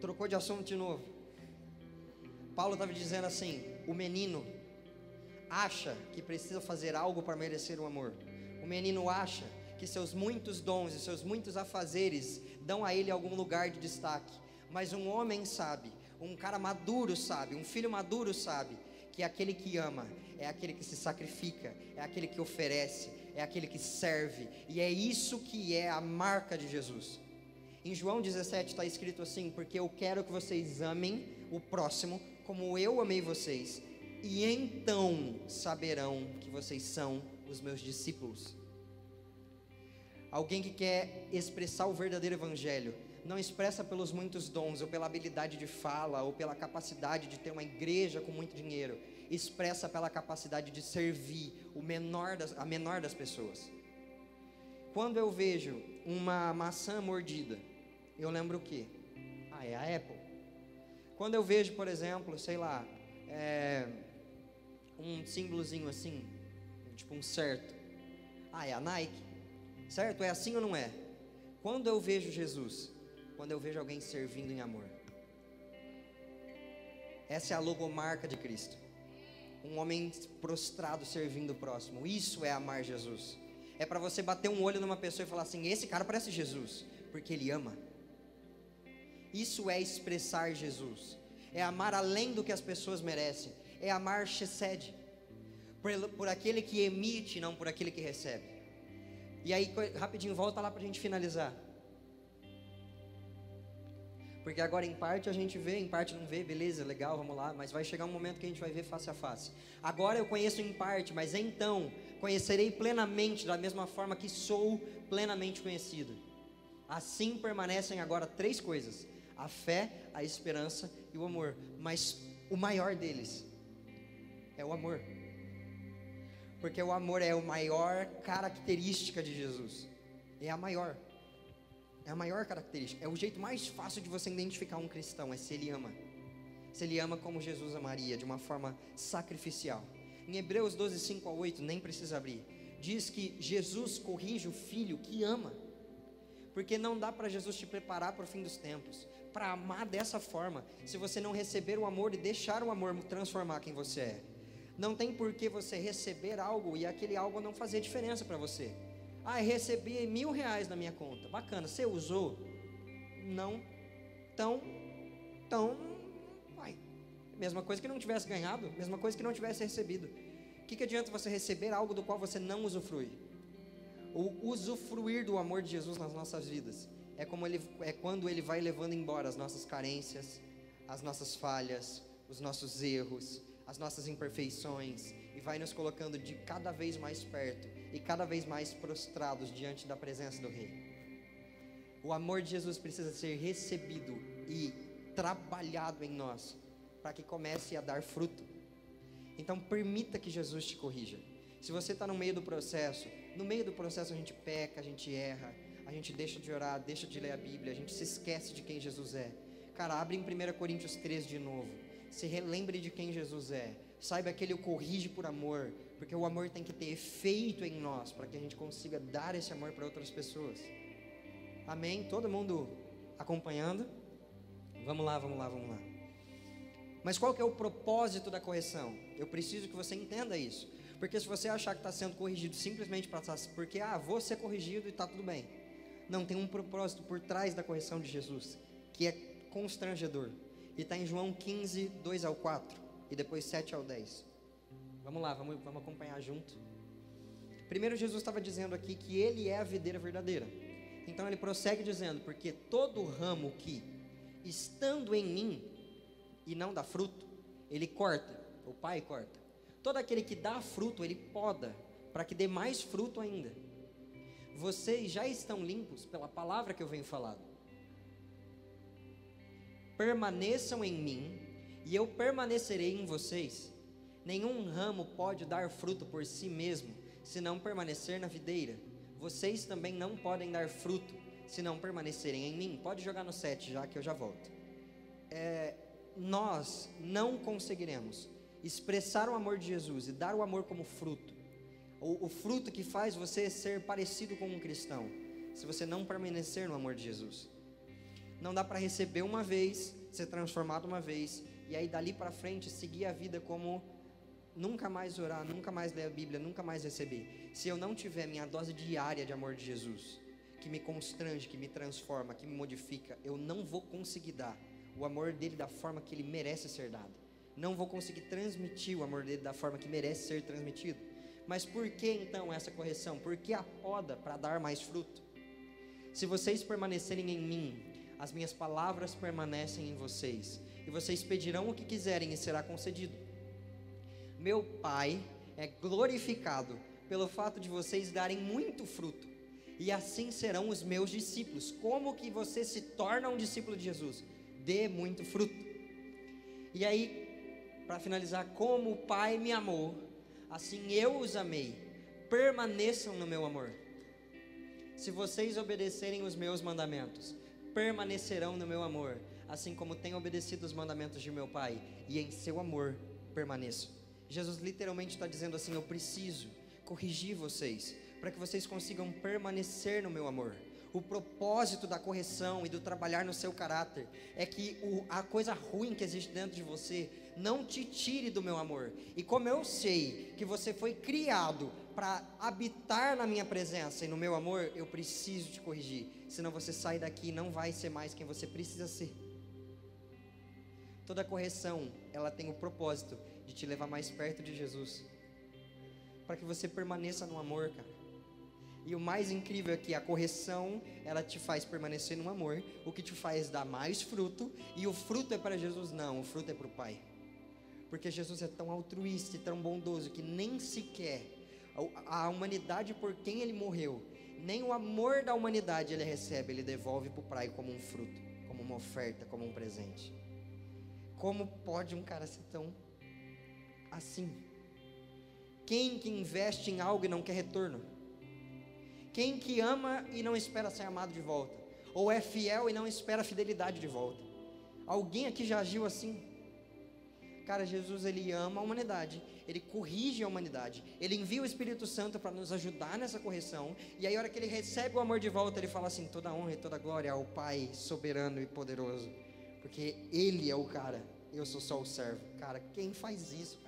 Trocou de assunto de novo. Paulo estava dizendo assim: o menino acha que precisa fazer algo para merecer o amor. O menino acha que seus muitos dons e seus muitos afazeres dão a ele algum lugar de destaque. Mas um homem sabe, um cara maduro sabe, um filho maduro sabe que é aquele que ama é aquele que se sacrifica, é aquele que oferece, é aquele que serve, e é isso que é a marca de Jesus. Em João 17 está escrito assim: Porque eu quero que vocês amem o próximo como eu amei vocês, e então saberão que vocês são os meus discípulos. Alguém que quer expressar o verdadeiro evangelho, não expressa pelos muitos dons, ou pela habilidade de fala, ou pela capacidade de ter uma igreja com muito dinheiro expressa pela capacidade de servir o menor das, a menor das pessoas. Quando eu vejo uma maçã mordida, eu lembro o quê? Ah, é a Apple. Quando eu vejo, por exemplo, sei lá, é, um símbolozinho assim, tipo um certo. Ah, é a Nike. Certo? É assim ou não é? Quando eu vejo Jesus, quando eu vejo alguém servindo em amor. Essa é a logomarca de Cristo um homem prostrado servindo o próximo. Isso é amar Jesus. É para você bater um olho numa pessoa e falar assim: esse cara parece Jesus, porque ele ama. Isso é expressar Jesus. É amar além do que as pessoas merecem. É amar Chesed. Por, por aquele que emite, não por aquele que recebe. E aí, rapidinho, volta lá para a gente finalizar. Porque agora em parte a gente vê, em parte não vê, beleza, legal, vamos lá, mas vai chegar um momento que a gente vai ver face a face. Agora eu conheço em parte, mas então conhecerei plenamente da mesma forma que sou plenamente conhecido. Assim permanecem agora três coisas: a fé, a esperança e o amor. Mas o maior deles é o amor. Porque o amor é a maior característica de Jesus. É a maior. É a maior característica. É o jeito mais fácil de você identificar um cristão, é se ele ama. Se ele ama como Jesus amaria, de uma forma sacrificial. Em Hebreus 12, 5 a 8, nem precisa abrir. Diz que Jesus corrige o filho que ama. Porque não dá para Jesus te preparar para o fim dos tempos. Para amar dessa forma, se você não receber o amor e deixar o amor transformar quem você é. Não tem por que você receber algo e aquele algo não fazer diferença para você. Ah, recebi mil reais na minha conta. Bacana, você usou? Não. Então, então, vai. Mesma coisa que não tivesse ganhado, mesma coisa que não tivesse recebido. O que, que adianta você receber algo do qual você não usufrui? O usufruir do amor de Jesus nas nossas vidas é como ele é quando ele vai levando embora as nossas carências, as nossas falhas, os nossos erros, as nossas imperfeições e vai nos colocando de cada vez mais perto e cada vez mais prostrados diante da presença do Rei. O amor de Jesus precisa ser recebido e trabalhado em nós para que comece a dar fruto. Então permita que Jesus te corrija. Se você está no meio do processo, no meio do processo a gente peca, a gente erra, a gente deixa de orar, deixa de ler a Bíblia, a gente se esquece de quem Jesus é. Cara, abre em 1 Coríntios 13 de novo se relembre de quem Jesus é. Saiba que Ele o corrige por amor, porque o amor tem que ter efeito em nós, para que a gente consiga dar esse amor para outras pessoas. Amém? Todo mundo acompanhando? Vamos lá, vamos lá, vamos lá. Mas qual que é o propósito da correção? Eu preciso que você entenda isso. Porque se você achar que está sendo corrigido simplesmente para porque ah, vou ser corrigido e está tudo bem. Não tem um propósito por trás da correção de Jesus, que é constrangedor. E está em João 15, 2 ao 4. E depois 7 ao 10. Vamos lá, vamos, vamos acompanhar junto. Primeiro, Jesus estava dizendo aqui que Ele é a videira verdadeira. Então ele prossegue dizendo: Porque todo ramo que, estando em mim e não dá fruto, ele corta, o Pai corta. Todo aquele que dá fruto, ele poda, para que dê mais fruto ainda. Vocês já estão limpos pela palavra que eu venho falando permaneçam em mim e eu permanecerei em vocês. Nenhum ramo pode dar fruto por si mesmo, se não permanecer na videira. Vocês também não podem dar fruto, se não permanecerem em mim. Pode jogar no 7 já que eu já volto. É, nós não conseguiremos expressar o amor de Jesus e dar o amor como fruto, o, o fruto que faz você ser parecido com um cristão, se você não permanecer no amor de Jesus. Não dá para receber uma vez, ser transformado uma vez, e aí dali para frente seguir a vida como nunca mais orar, nunca mais ler a Bíblia, nunca mais receber. Se eu não tiver minha dose diária de amor de Jesus, que me constrange, que me transforma, que me modifica, eu não vou conseguir dar o amor dele da forma que ele merece ser dado. Não vou conseguir transmitir o amor dele da forma que merece ser transmitido. Mas por que então essa correção? Por que a poda para dar mais fruto? Se vocês permanecerem em mim as minhas palavras permanecem em vocês, e vocês pedirão o que quiserem e será concedido. Meu Pai é glorificado pelo fato de vocês darem muito fruto, e assim serão os meus discípulos. Como que você se torna um discípulo de Jesus? Dê muito fruto. E aí, para finalizar, como o Pai me amou, assim eu os amei. Permaneçam no meu amor. Se vocês obedecerem os meus mandamentos, permanecerão no meu amor, assim como tenho obedecido os mandamentos de meu Pai, e em seu amor permaneço. Jesus literalmente está dizendo assim: Eu preciso corrigir vocês, para que vocês consigam permanecer no meu amor. O propósito da correção e do trabalhar no seu caráter é que o, a coisa ruim que existe dentro de você não te tire do meu amor. E como eu sei que você foi criado para habitar na minha presença e no meu amor, eu preciso te corrigir. Senão você sai daqui e não vai ser mais quem você precisa ser. Toda correção, ela tem o propósito de te levar mais perto de Jesus. Para que você permaneça no amor, cara. E o mais incrível é que a correção, ela te faz permanecer no amor, o que te faz dar mais fruto, e o fruto é para Jesus? Não, o fruto é para o Pai. Porque Jesus é tão altruísta e tão bondoso que nem sequer a humanidade por quem ele morreu, nem o amor da humanidade ele recebe, ele devolve para o Pai como um fruto, como uma oferta, como um presente. Como pode um cara ser tão assim? Quem que investe em algo e não quer retorno? Quem que ama e não espera ser amado de volta? Ou é fiel e não espera fidelidade de volta? Alguém aqui já agiu assim? Cara, Jesus ele ama a humanidade, ele corrige a humanidade, ele envia o Espírito Santo para nos ajudar nessa correção, e aí a hora que ele recebe o amor de volta, ele fala assim: toda honra e toda glória ao Pai soberano e poderoso, porque ele é o cara, eu sou só o servo. Cara, quem faz isso?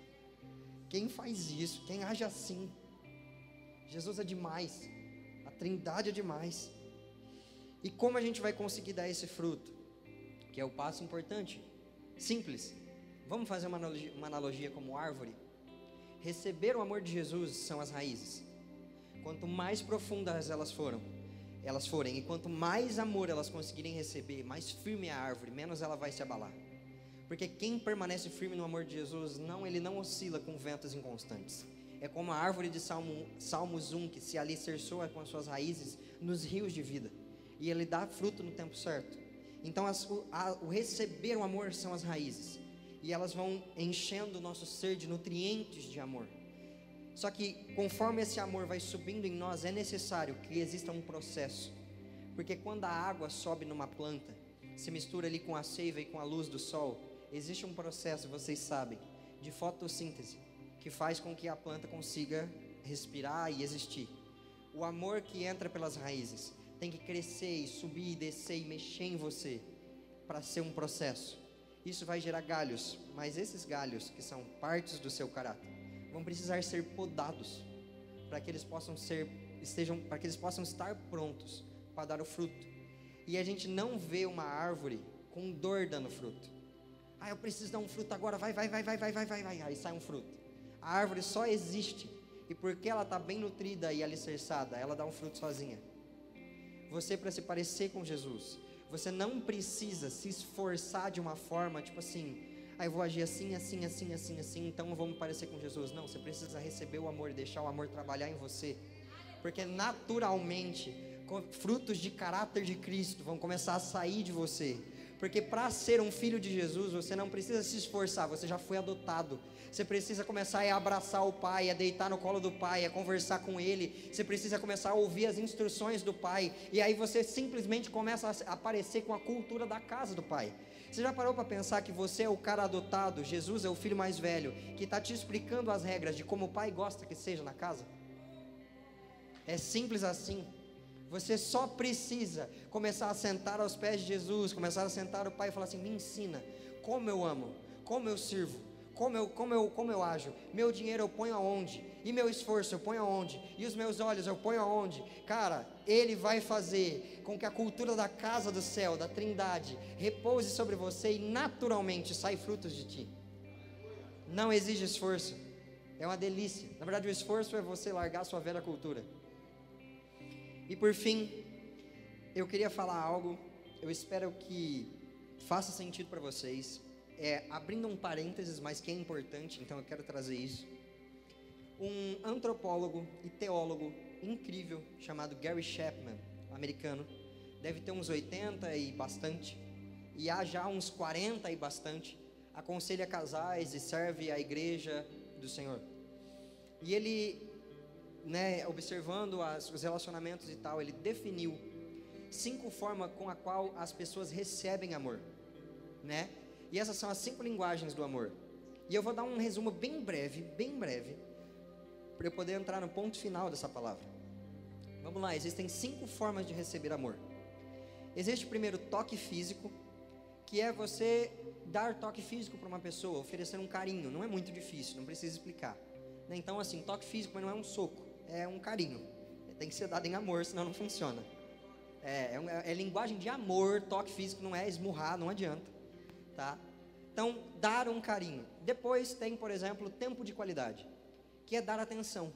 Quem faz isso? Quem age assim? Jesus é demais. Trindade é demais. E como a gente vai conseguir dar esse fruto? Que é o passo importante. Simples. Vamos fazer uma analogia, uma analogia como árvore? Receber o amor de Jesus são as raízes. Quanto mais profundas elas foram, elas forem, e quanto mais amor elas conseguirem receber, mais firme é a árvore, menos ela vai se abalar. Porque quem permanece firme no amor de Jesus, não, ele não oscila com ventos inconstantes. É como a árvore de Salmo, Salmos 1 que se alicerçoa com as suas raízes nos rios de vida. E ele dá fruto no tempo certo. Então, as, o, a, o receber o amor são as raízes. E elas vão enchendo o nosso ser de nutrientes de amor. Só que conforme esse amor vai subindo em nós, é necessário que exista um processo. Porque quando a água sobe numa planta, se mistura ali com a seiva e com a luz do sol, existe um processo, vocês sabem, de fotossíntese que faz com que a planta consiga respirar e existir. O amor que entra pelas raízes tem que crescer e subir e descer e mexer em você para ser um processo. Isso vai gerar galhos, mas esses galhos, que são partes do seu caráter, vão precisar ser podados para que eles possam ser estejam para que eles possam estar prontos para dar o fruto. E a gente não vê uma árvore com dor dando fruto. Ah, eu preciso dar um fruto agora, vai, vai, vai, vai, vai, vai, vai, vai, aí sai um fruto. A árvore só existe e porque ela está bem nutrida e alicerçada, ela dá um fruto sozinha. Você, para se parecer com Jesus, você não precisa se esforçar de uma forma, tipo assim, ah, eu vou agir assim, assim, assim, assim, assim, então eu vou me parecer com Jesus. Não, você precisa receber o amor, deixar o amor trabalhar em você. Porque naturalmente, frutos de caráter de Cristo vão começar a sair de você. Porque para ser um filho de Jesus, você não precisa se esforçar, você já foi adotado. Você precisa começar a abraçar o pai, a deitar no colo do pai, a conversar com ele. Você precisa começar a ouvir as instruções do pai. E aí você simplesmente começa a aparecer com a cultura da casa do pai. Você já parou para pensar que você é o cara adotado, Jesus é o filho mais velho, que está te explicando as regras de como o pai gosta que seja na casa? É simples assim. Você só precisa começar a sentar aos pés de Jesus, começar a sentar o Pai e falar assim: me ensina como eu amo, como eu sirvo, como eu, como eu, como eu ajo. Meu dinheiro eu ponho aonde? E meu esforço eu ponho aonde? E os meus olhos eu ponho aonde? Cara, Ele vai fazer com que a cultura da casa do céu, da trindade, repouse sobre você e naturalmente sai frutos de ti. Não exige esforço. É uma delícia. Na verdade, o esforço é você largar sua velha cultura. E por fim, eu queria falar algo, eu espero que faça sentido para vocês. É, abrindo um parênteses, mas que é importante, então eu quero trazer isso. Um antropólogo e teólogo incrível chamado Gary Chapman, americano, deve ter uns 80 e bastante, e há já uns 40 e bastante, aconselha casais e serve a igreja do Senhor. E ele né, observando as, os relacionamentos e tal, ele definiu cinco formas com a qual as pessoas recebem amor, né? E essas são as cinco linguagens do amor. E eu vou dar um resumo bem breve, bem breve, para eu poder entrar no ponto final dessa palavra. Vamos lá, existem cinco formas de receber amor. Existe primeiro toque físico, que é você dar toque físico para uma pessoa, oferecer um carinho. Não é muito difícil, não precisa explicar. Né? Então, assim, toque físico, mas não é um soco é um carinho. Tem que ser dado em amor, senão não funciona. É, é, é, linguagem de amor, toque físico, não é esmurrar, não adianta. Tá? Então, dar um carinho. Depois tem, por exemplo, tempo de qualidade, que é dar atenção.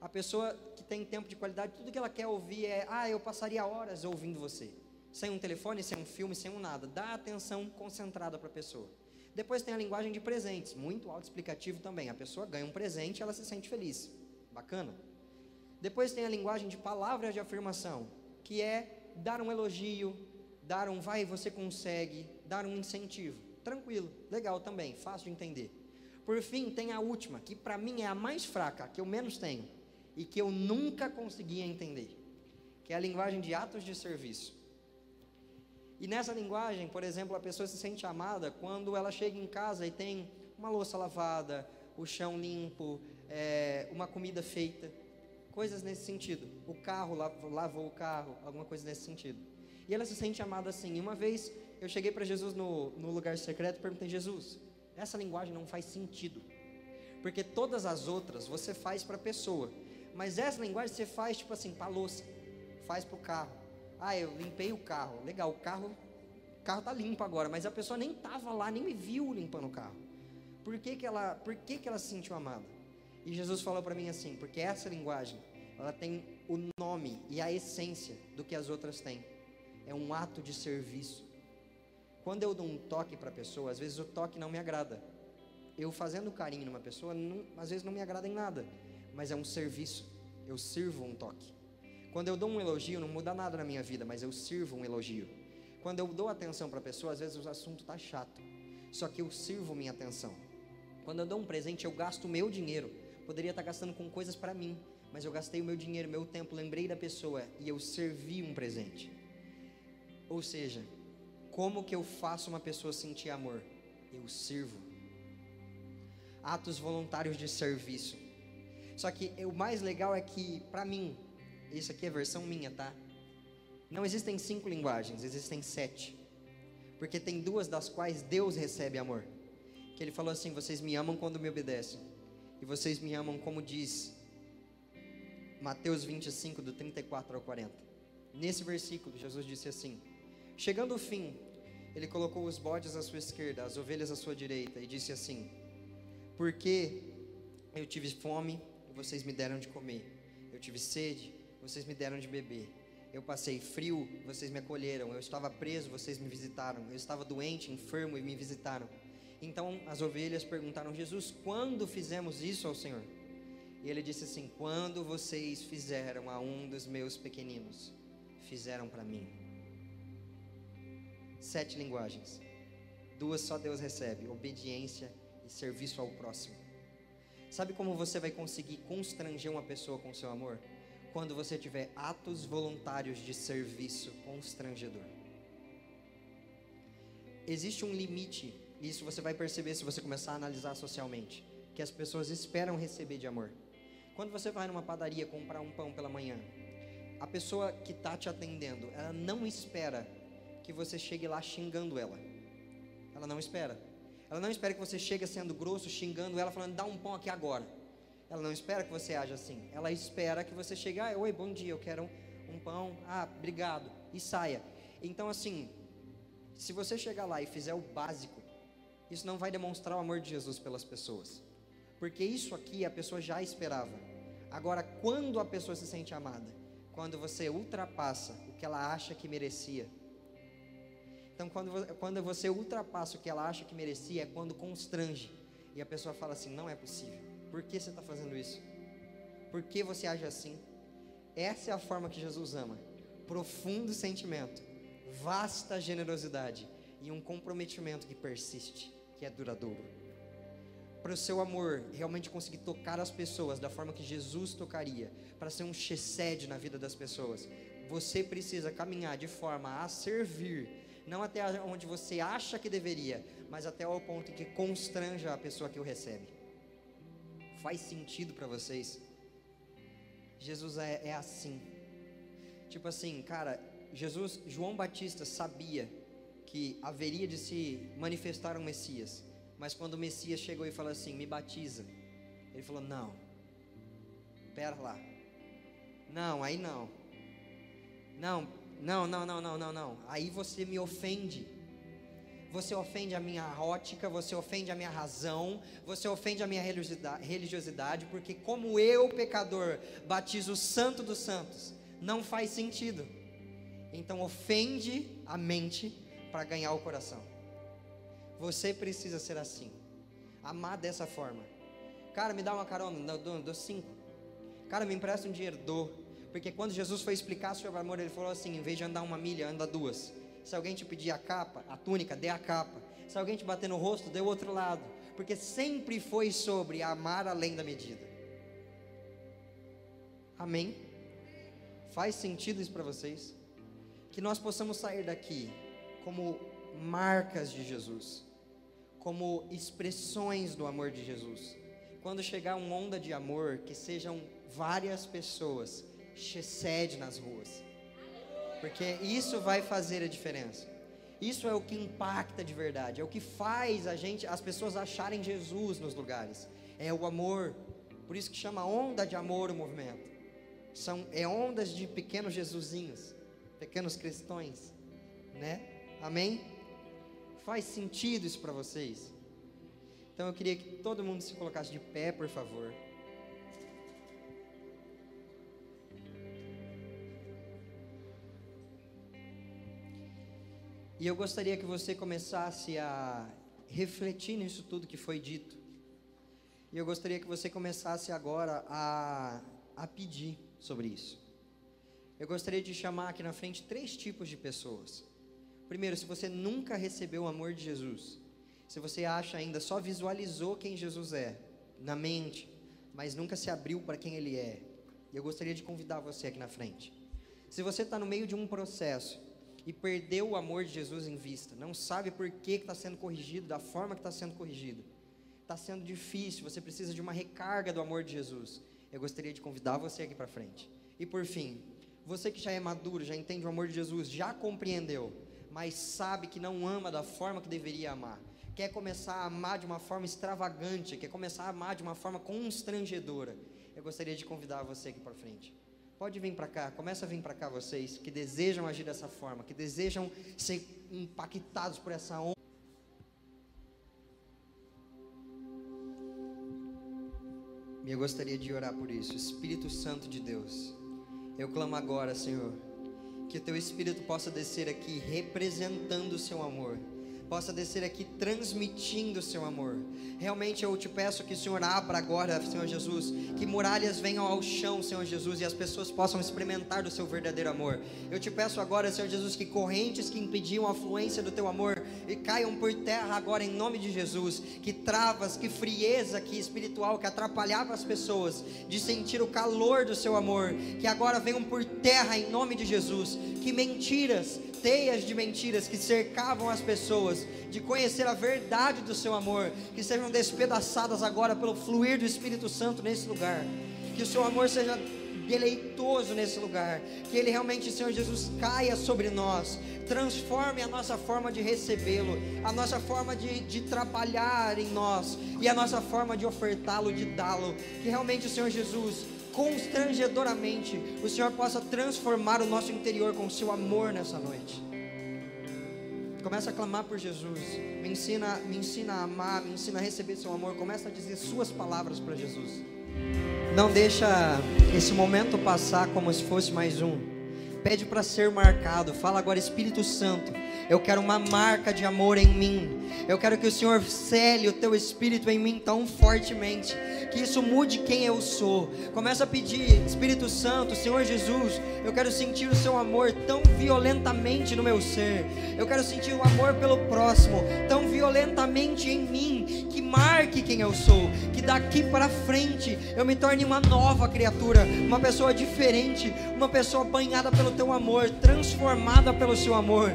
A pessoa que tem tempo de qualidade, tudo que ela quer ouvir é: ah, eu passaria horas ouvindo você. Sem um telefone, sem um filme, sem um nada. Dá atenção concentrada para a pessoa. Depois tem a linguagem de presentes, muito autoexplicativo também. A pessoa ganha um presente ela se sente feliz. Bacana? Depois tem a linguagem de palavras de afirmação, que é dar um elogio, dar um vai, você consegue, dar um incentivo. Tranquilo, legal também, fácil de entender. Por fim, tem a última, que para mim é a mais fraca, que eu menos tenho e que eu nunca conseguia entender, que é a linguagem de atos de serviço. E nessa linguagem, por exemplo, a pessoa se sente amada quando ela chega em casa e tem uma louça lavada, o chão limpo, é, uma comida feita, coisas nesse sentido. O carro lavou o carro, alguma coisa nesse sentido. E ela se sente amada assim. E uma vez eu cheguei para Jesus no, no lugar secreto e perguntei: Jesus, essa linguagem não faz sentido. Porque todas as outras você faz para a pessoa. Mas essa linguagem você faz tipo assim, para louça, faz para o carro. Ah, eu limpei o carro. Legal, o carro o carro tá limpo agora, mas a pessoa nem estava lá, nem me viu limpando o carro. Por que, que ela, por que, que ela se sentiu amada? E Jesus falou para mim assim, porque essa linguagem, ela tem o nome e a essência do que as outras têm. É um ato de serviço. Quando eu dou um toque para a pessoa, às vezes o toque não me agrada. Eu fazendo carinho numa pessoa, não, às vezes não me agrada em nada, mas é um serviço. Eu sirvo um toque. Quando eu dou um elogio, não muda nada na minha vida, mas eu sirvo um elogio. Quando eu dou atenção para a pessoa, às vezes o assunto está chato, só que eu sirvo minha atenção. Quando eu dou um presente, eu gasto o meu dinheiro. Poderia estar tá gastando com coisas para mim, mas eu gastei o meu dinheiro, meu tempo, lembrei da pessoa e eu servi um presente. Ou seja, como que eu faço uma pessoa sentir amor? Eu sirvo. Atos voluntários de serviço. Só que o mais legal é que, para mim, isso aqui é versão minha, tá? Não existem cinco linguagens, existem sete. Porque tem duas das quais Deus recebe amor. Que ele falou assim: Vocês me amam quando me obedecem. E vocês me amam como diz Mateus 25, do 34 ao 40. Nesse versículo, Jesus disse assim: Chegando o fim, ele colocou os bodes à sua esquerda, as ovelhas à sua direita, e disse assim: Porque eu tive fome e vocês me deram de comer, eu tive sede, vocês me deram de beber. Eu passei frio, vocês me acolheram. Eu estava preso, vocês me visitaram. Eu estava doente, enfermo e me visitaram. Então as ovelhas perguntaram: Jesus, quando fizemos isso ao Senhor? E ele disse assim: Quando vocês fizeram a um dos meus pequeninos, fizeram para mim. Sete linguagens. Duas só Deus recebe: obediência e serviço ao próximo. Sabe como você vai conseguir constranger uma pessoa com seu amor? quando você tiver atos voluntários de serviço constrangedor. Existe um limite, isso você vai perceber se você começar a analisar socialmente, que as pessoas esperam receber de amor. Quando você vai numa padaria comprar um pão pela manhã, a pessoa que está te atendendo, ela não espera que você chegue lá xingando ela. Ela não espera. Ela não espera que você chegue sendo grosso, xingando ela, falando, dá um pão aqui agora. Ela não espera que você haja assim. Ela espera que você chegue, ah, oi, bom dia, eu quero um, um pão, ah, obrigado, e saia. Então, assim, se você chegar lá e fizer o básico, isso não vai demonstrar o amor de Jesus pelas pessoas. Porque isso aqui a pessoa já esperava. Agora, quando a pessoa se sente amada? Quando você ultrapassa o que ela acha que merecia. Então, quando, quando você ultrapassa o que ela acha que merecia, é quando constrange. E a pessoa fala assim: não é possível. Por que você está fazendo isso? Por que você age assim? Essa é a forma que Jesus ama: profundo sentimento, vasta generosidade e um comprometimento que persiste, que é duradouro. Para o seu amor realmente conseguir tocar as pessoas da forma que Jesus tocaria, para ser um chesed na vida das pessoas, você precisa caminhar de forma a servir, não até onde você acha que deveria, mas até ao ponto que constranja a pessoa que o recebe faz sentido para vocês? Jesus é, é assim. Tipo assim, cara, Jesus, João Batista sabia que haveria de se manifestar um Messias. Mas quando o Messias chegou e falou assim: Me batiza. Ele falou: Não. Pera lá. Não, aí não. Não, não, não, não, não, não, não. Aí você me ofende. você ofende a minha ótica, você ofende a minha razão, você ofende a minha religiosidade, porque como eu, pecador, batizo o santo dos santos, não faz sentido. Então ofende a mente para ganhar o coração. Você precisa ser assim. Amar dessa forma. Cara, me dá uma carona, dou, dou cinco. Cara, me empresta um dinheiro, dou. Porque quando Jesus foi explicar sobre amor, ele falou assim: em vez de andar uma milha, anda duas. Se alguém te pedir a capa, a túnica, dê a capa. Se alguém te bater no rosto, dê o outro lado. Porque sempre foi sobre amar além da medida. Amém? Faz sentido isso para vocês? Que nós possamos sair daqui como marcas de Jesus, como expressões do amor de Jesus. Quando chegar uma onda de amor, que sejam várias pessoas, sede nas ruas porque isso vai fazer a diferença. Isso é o que impacta de verdade, é o que faz a gente, as pessoas acharem Jesus nos lugares. É o amor. Por isso que chama onda de amor o movimento. São é ondas de pequenos Jesusinhos, pequenos cristões, né? Amém? Faz sentido isso para vocês? Então eu queria que todo mundo se colocasse de pé, por favor. E eu gostaria que você começasse a refletir nisso tudo que foi dito. E eu gostaria que você começasse agora a, a pedir sobre isso. Eu gostaria de chamar aqui na frente três tipos de pessoas. Primeiro, se você nunca recebeu o amor de Jesus, se você acha ainda, só visualizou quem Jesus é na mente, mas nunca se abriu para quem Ele é, eu gostaria de convidar você aqui na frente. Se você está no meio de um processo e perdeu o amor de Jesus em vista, não sabe por que está sendo corrigido, da forma que está sendo corrigido, está sendo difícil, você precisa de uma recarga do amor de Jesus. Eu gostaria de convidar você aqui para frente. E por fim, você que já é maduro, já entende o amor de Jesus, já compreendeu, mas sabe que não ama da forma que deveria amar, quer começar a amar de uma forma extravagante, quer começar a amar de uma forma constrangedora, eu gostaria de convidar você aqui para frente. Pode vir para cá, começa a vir para cá vocês que desejam agir dessa forma, que desejam ser impactados por essa onda. E eu gostaria de orar por isso. Espírito Santo de Deus, eu clamo agora, Senhor, que o teu Espírito possa descer aqui representando o seu amor possa descer aqui transmitindo o seu amor. Realmente eu te peço que o Senhor abra agora, Senhor Jesus, que muralhas venham ao chão, Senhor Jesus, e as pessoas possam experimentar do seu verdadeiro amor. Eu te peço agora, Senhor Jesus, que correntes que impediam a fluência do teu amor e caiam por terra agora em nome de Jesus. Que travas, que frieza que espiritual que atrapalhava as pessoas de sentir o calor do seu amor, que agora venham por terra em nome de Jesus. Que mentiras teias de mentiras que cercavam as pessoas de conhecer a verdade do seu amor, que sejam despedaçadas agora pelo fluir do Espírito Santo nesse lugar. Que o seu amor seja deleitoso nesse lugar. Que ele realmente, Senhor Jesus, caia sobre nós, transforme a nossa forma de recebê-lo, a nossa forma de, de trabalhar em nós e a nossa forma de ofertá-lo, de dá-lo. Que realmente o Senhor Jesus constrangedoramente, o Senhor possa transformar o nosso interior com o seu amor nessa noite. Começa a clamar por Jesus. Me ensina, me ensina a amar, me ensina a receber seu amor. Começa a dizer suas palavras para Jesus. Não deixa esse momento passar como se fosse mais um. Pede para ser marcado. Fala agora, Espírito Santo. Eu quero uma marca de amor em mim. Eu quero que o Senhor cele o teu espírito em mim tão fortemente que isso mude quem eu sou. Começa a pedir, Espírito Santo, Senhor Jesus, eu quero sentir o seu amor tão violentamente no meu ser. Eu quero sentir o amor pelo próximo tão violentamente em mim, que marque quem eu sou, que daqui para frente eu me torne uma nova criatura, uma pessoa diferente, uma pessoa banhada pelo teu amor, transformada pelo seu amor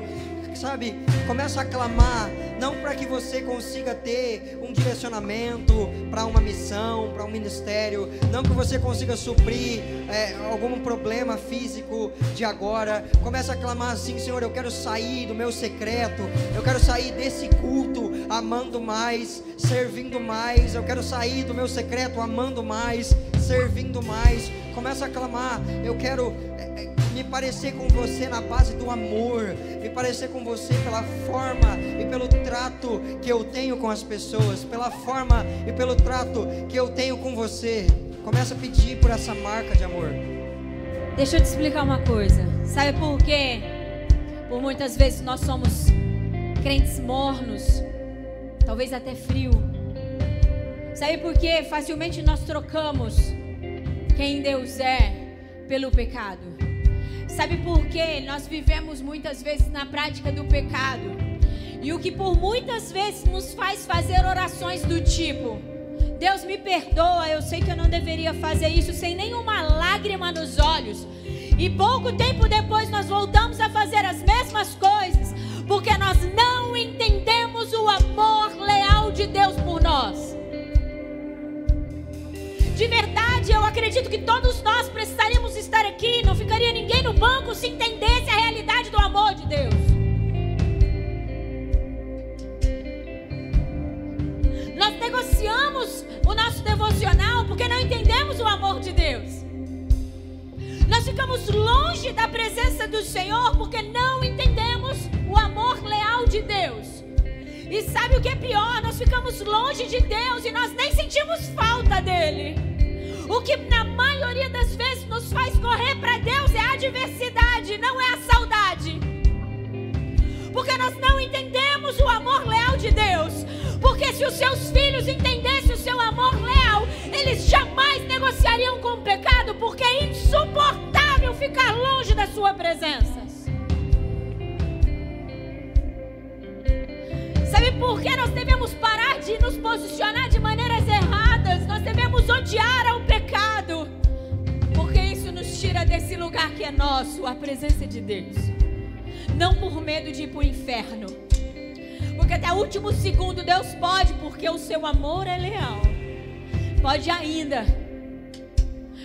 sabe? Começa a clamar, não para que você consiga ter um direcionamento para uma missão, para um ministério, não que você consiga suprir é, algum problema físico de agora. Começa a clamar assim, Senhor, eu quero sair do meu secreto, eu quero sair desse culto amando mais, servindo mais, eu quero sair do meu secreto amando mais, servindo mais. Começa a clamar, eu quero. É, é, me parecer com você na base do amor, me parecer com você pela forma e pelo trato que eu tenho com as pessoas, pela forma e pelo trato que eu tenho com você. Começa a pedir por essa marca de amor. Deixa eu te explicar uma coisa. Sabe por quê? Por muitas vezes nós somos crentes mornos, talvez até frio. Sabe por quê? Facilmente nós trocamos quem Deus é pelo pecado. Sabe por quê? Nós vivemos muitas vezes na prática do pecado. E o que por muitas vezes nos faz fazer orações do tipo: Deus me perdoa, eu sei que eu não deveria fazer isso sem nenhuma lágrima nos olhos. E pouco tempo depois nós voltamos a fazer as mesmas coisas, porque nós não entendemos o amor leal de Deus por nós. De verdade, acredito que todos nós precisaríamos estar aqui, não ficaria ninguém no banco se entendesse a realidade do amor de Deus. Nós negociamos o nosso devocional porque não entendemos o amor de Deus. Nós ficamos longe da presença do Senhor porque não entendemos o amor leal de Deus. E sabe o que é pior? Nós ficamos longe de Deus e nós nem sentimos falta dele. O que na maioria das vezes nos faz correr para Deus é a adversidade, não é a saudade. Porque nós não entendemos o amor leal de Deus. Porque se os seus filhos entendessem o seu amor leal, eles jamais negociariam com o pecado, porque é insuportável ficar longe da sua presença. Sabe por que nós devemos parar de nos posicionar de maneiras erradas? Nós devemos odiar ao pecado, porque isso nos tira desse lugar que é nosso, a presença de Deus. Não por medo de ir para o inferno, porque até o último segundo Deus pode, porque o seu amor é leal. Pode ainda.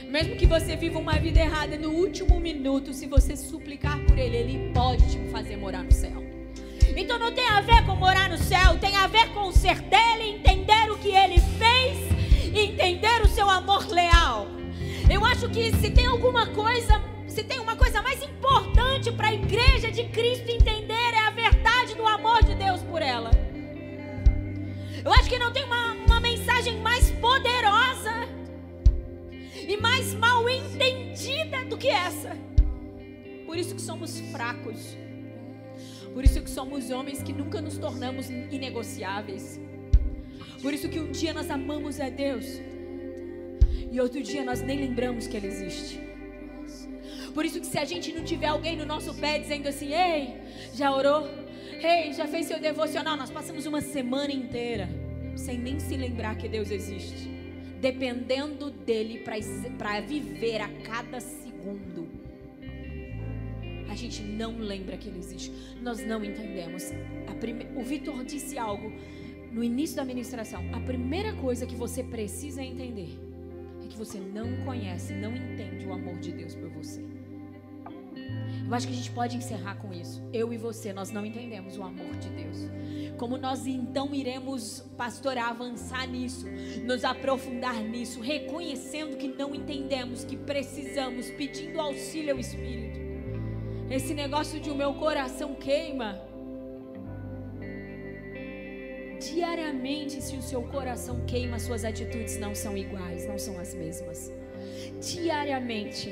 Mesmo que você viva uma vida errada no último minuto, se você suplicar por Ele, Ele pode te fazer morar no céu. Então não tem a ver com morar no céu, tem a ver com ser dele, entender o que ele fez entender o seu amor leal. Eu acho que se tem alguma coisa, se tem uma coisa mais importante para a igreja de Cristo entender é a verdade do amor de Deus por ela. Eu acho que não tem uma, uma mensagem mais poderosa e mais mal entendida do que essa. Por isso que somos fracos. Por isso que somos homens que nunca nos tornamos inegociáveis. Por isso que um dia nós amamos a Deus e outro dia nós nem lembramos que Ele existe. Por isso que se a gente não tiver alguém no nosso pé dizendo assim, ei, já orou? Ei, já fez seu devocional? Nós passamos uma semana inteira sem nem se lembrar que Deus existe, dependendo dele para viver a cada segundo a gente não lembra que ele existe. Nós não entendemos. Prime... O Vitor disse algo no início da ministração. A primeira coisa que você precisa entender é que você não conhece, não entende o amor de Deus por você. Eu acho que a gente pode encerrar com isso. Eu e você, nós não entendemos o amor de Deus. Como nós então iremos, pastor, avançar nisso, nos aprofundar nisso, reconhecendo que não entendemos, que precisamos, pedindo auxílio ao Espírito. Esse negócio de o meu coração queima. Diariamente, se o seu coração queima, suas atitudes não são iguais, não são as mesmas. Diariamente.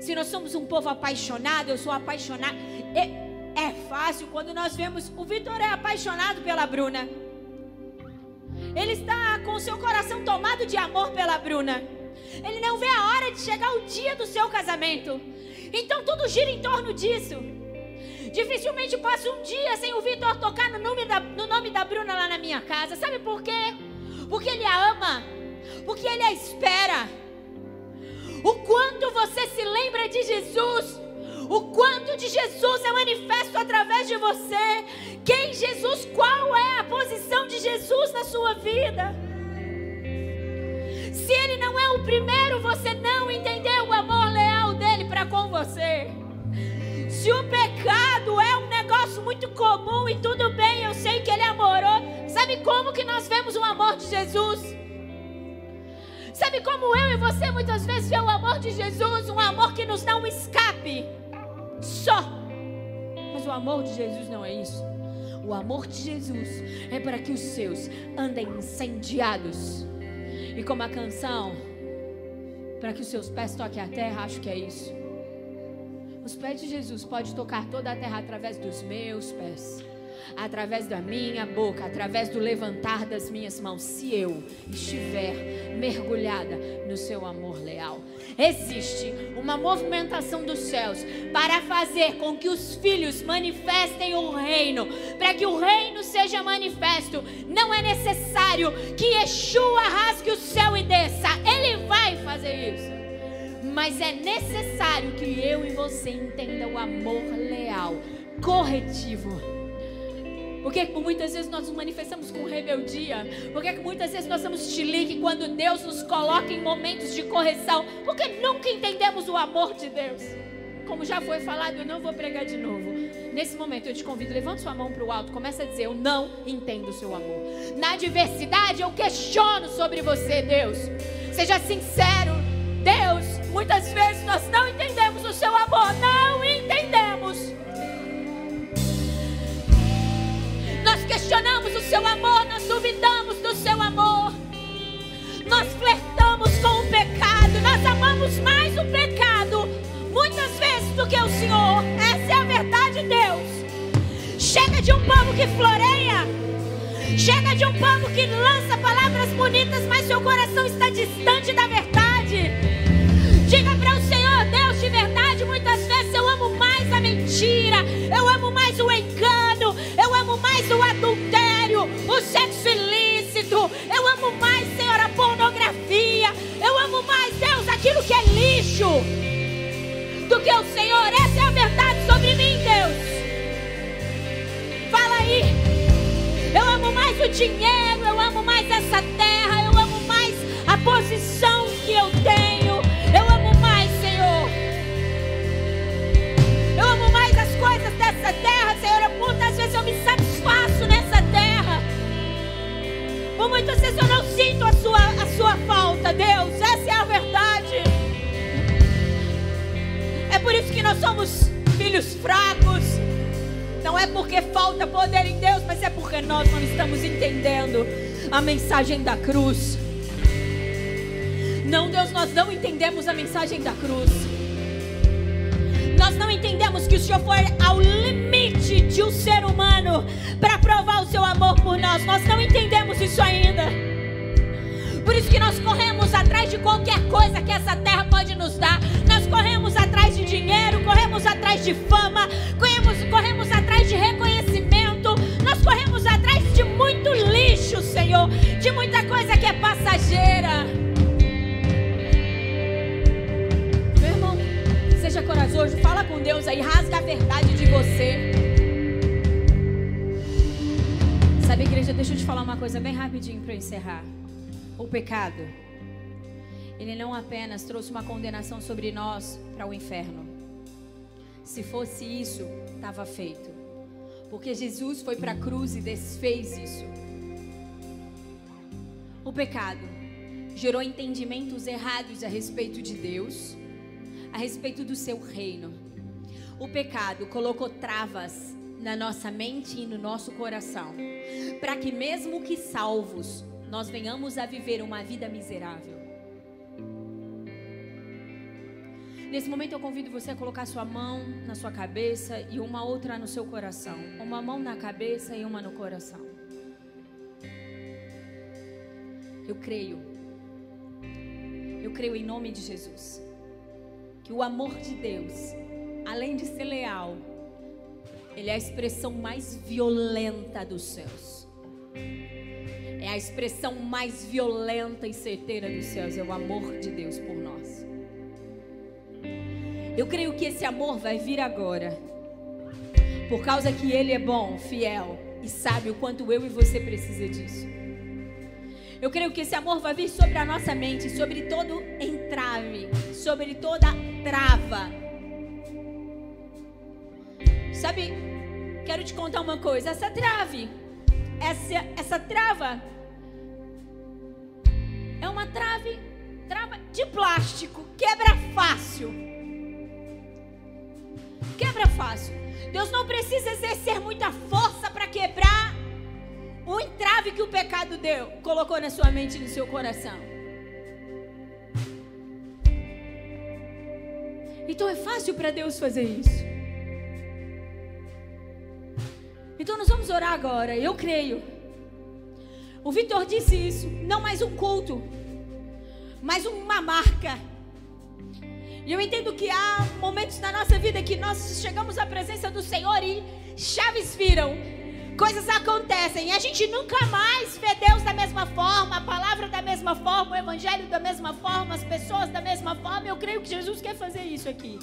Se nós somos um povo apaixonado, eu sou apaixonado. É, é fácil quando nós vemos. O Vitor é apaixonado pela Bruna. Ele está com o seu coração tomado de amor pela Bruna. Ele não vê a hora de chegar o dia do seu casamento. Então tudo gira em torno disso. Dificilmente passa um dia sem o Vitor tocar no nome, da, no nome da Bruna lá na minha casa. Sabe por quê? Porque ele a ama. Porque ele a espera. O quanto você se lembra de Jesus. O quanto de Jesus é manifesto através de você. Quem Jesus, qual é a posição de Jesus na sua vida? Se ele não é o primeiro, você não entendeu o amor leal dele para com você. Se o pecado é um negócio muito comum e tudo bem, eu sei que ele é amoroso. Sabe como que nós vemos o amor de Jesus? Sabe como eu e você muitas vezes vê o amor de Jesus, um amor que nos dá um escape só. Mas o amor de Jesus não é isso. O amor de Jesus é para que os seus andem incendiados. E como a canção, para que os seus pés toquem a terra, acho que é isso. Os pés de Jesus podem tocar toda a terra através dos meus pés através da minha boca, através do levantar das minhas mãos, se eu estiver mergulhada no seu amor leal. Existe uma movimentação dos céus para fazer com que os filhos manifestem o reino, para que o reino seja manifesto. Não é necessário que Yeshua rasgue o céu e desça, ele vai fazer isso. Mas é necessário que eu e você entendam o amor leal, corretivo por que muitas vezes nós nos manifestamos com rebeldia? Por que muitas vezes nós somos chilique quando Deus nos coloca em momentos de correção? Porque nunca entendemos o amor de Deus. Como já foi falado, eu não vou pregar de novo. Nesse momento eu te convido, levante sua mão para o alto, começa a dizer: Eu não entendo o seu amor. Na adversidade eu questiono sobre você, Deus. Seja sincero. Muitas vezes nós não entendemos o seu amor, não entendemos. Nós questionamos o seu amor, nós duvidamos do seu amor. Nós flertamos com o pecado, nós amamos mais o pecado muitas vezes do que o Senhor. Essa é a verdade, Deus. Chega de um povo que floreia. Chega de um povo que lança palavras bonitas, mas seu coração está distante da verdade. Do que o Senhor. Essa é a verdade sobre mim, Deus. Fala aí. Eu amo mais o dinheiro, eu amo mais essa terra, eu amo mais a posição que eu tenho. Eu amo mais, Senhor. Eu amo mais as coisas dessa terra, Senhor. Muitas vezes eu me satisfaço nessa terra. Por muitas vezes eu não sinto a sua, a sua falta, Deus. Essa é a verdade. Por isso que nós somos filhos fracos. Não é porque falta poder em Deus, mas é porque nós não estamos entendendo a mensagem da cruz. Não, Deus, nós não entendemos a mensagem da cruz. Nós não entendemos que o Senhor foi ao limite de um ser humano para provar o seu amor por nós. Nós não entendemos isso ainda. Por isso que nós corremos atrás de qualquer coisa que essa terra pode nos dar. Nós corremos atrás de dinheiro, corremos atrás de fama, corremos, corremos atrás de reconhecimento. Nós corremos atrás de muito lixo, Senhor, de muita coisa que é passageira. Meu irmão, seja corajoso, fala com Deus aí, rasga a verdade de você. Sabe, igreja, deixa eu te falar uma coisa bem rapidinho para encerrar o pecado, ele não apenas trouxe uma condenação sobre nós para o inferno. Se fosse isso, estava feito. Porque Jesus foi para a cruz e desfez isso. O pecado gerou entendimentos errados a respeito de Deus, a respeito do seu reino. O pecado colocou travas na nossa mente e no nosso coração, para que mesmo que salvos, nós venhamos a viver uma vida miserável. Nesse momento eu convido você a colocar sua mão na sua cabeça e uma outra no seu coração. Uma mão na cabeça e uma no coração. Eu creio. Eu creio em nome de Jesus. Que o amor de Deus, além de ser leal, ele é a expressão mais violenta dos céus. É a expressão mais violenta e certeira dos céus, é o amor de Deus por nós. Eu creio que esse amor vai vir agora. Por causa que ele é bom, fiel e sabe o quanto eu e você precisa disso. Eu creio que esse amor vai vir sobre a nossa mente, sobre todo entrave, sobre toda trava. Sabe, quero te contar uma coisa, essa trave, essa, essa trava é uma trave de plástico quebra fácil. Quebra fácil. Deus não precisa exercer muita força para quebrar o entrave que o pecado deu, colocou na sua mente e no seu coração. Então é fácil para Deus fazer isso. Então nós vamos orar agora, eu creio. O Vitor disse isso, não mais um culto, mas uma marca. E eu entendo que há momentos na nossa vida que nós chegamos à presença do Senhor e chaves viram, coisas acontecem. E a gente nunca mais vê Deus da mesma forma, a palavra da mesma forma, o evangelho da mesma forma, as pessoas da mesma forma. Eu creio que Jesus quer fazer isso aqui.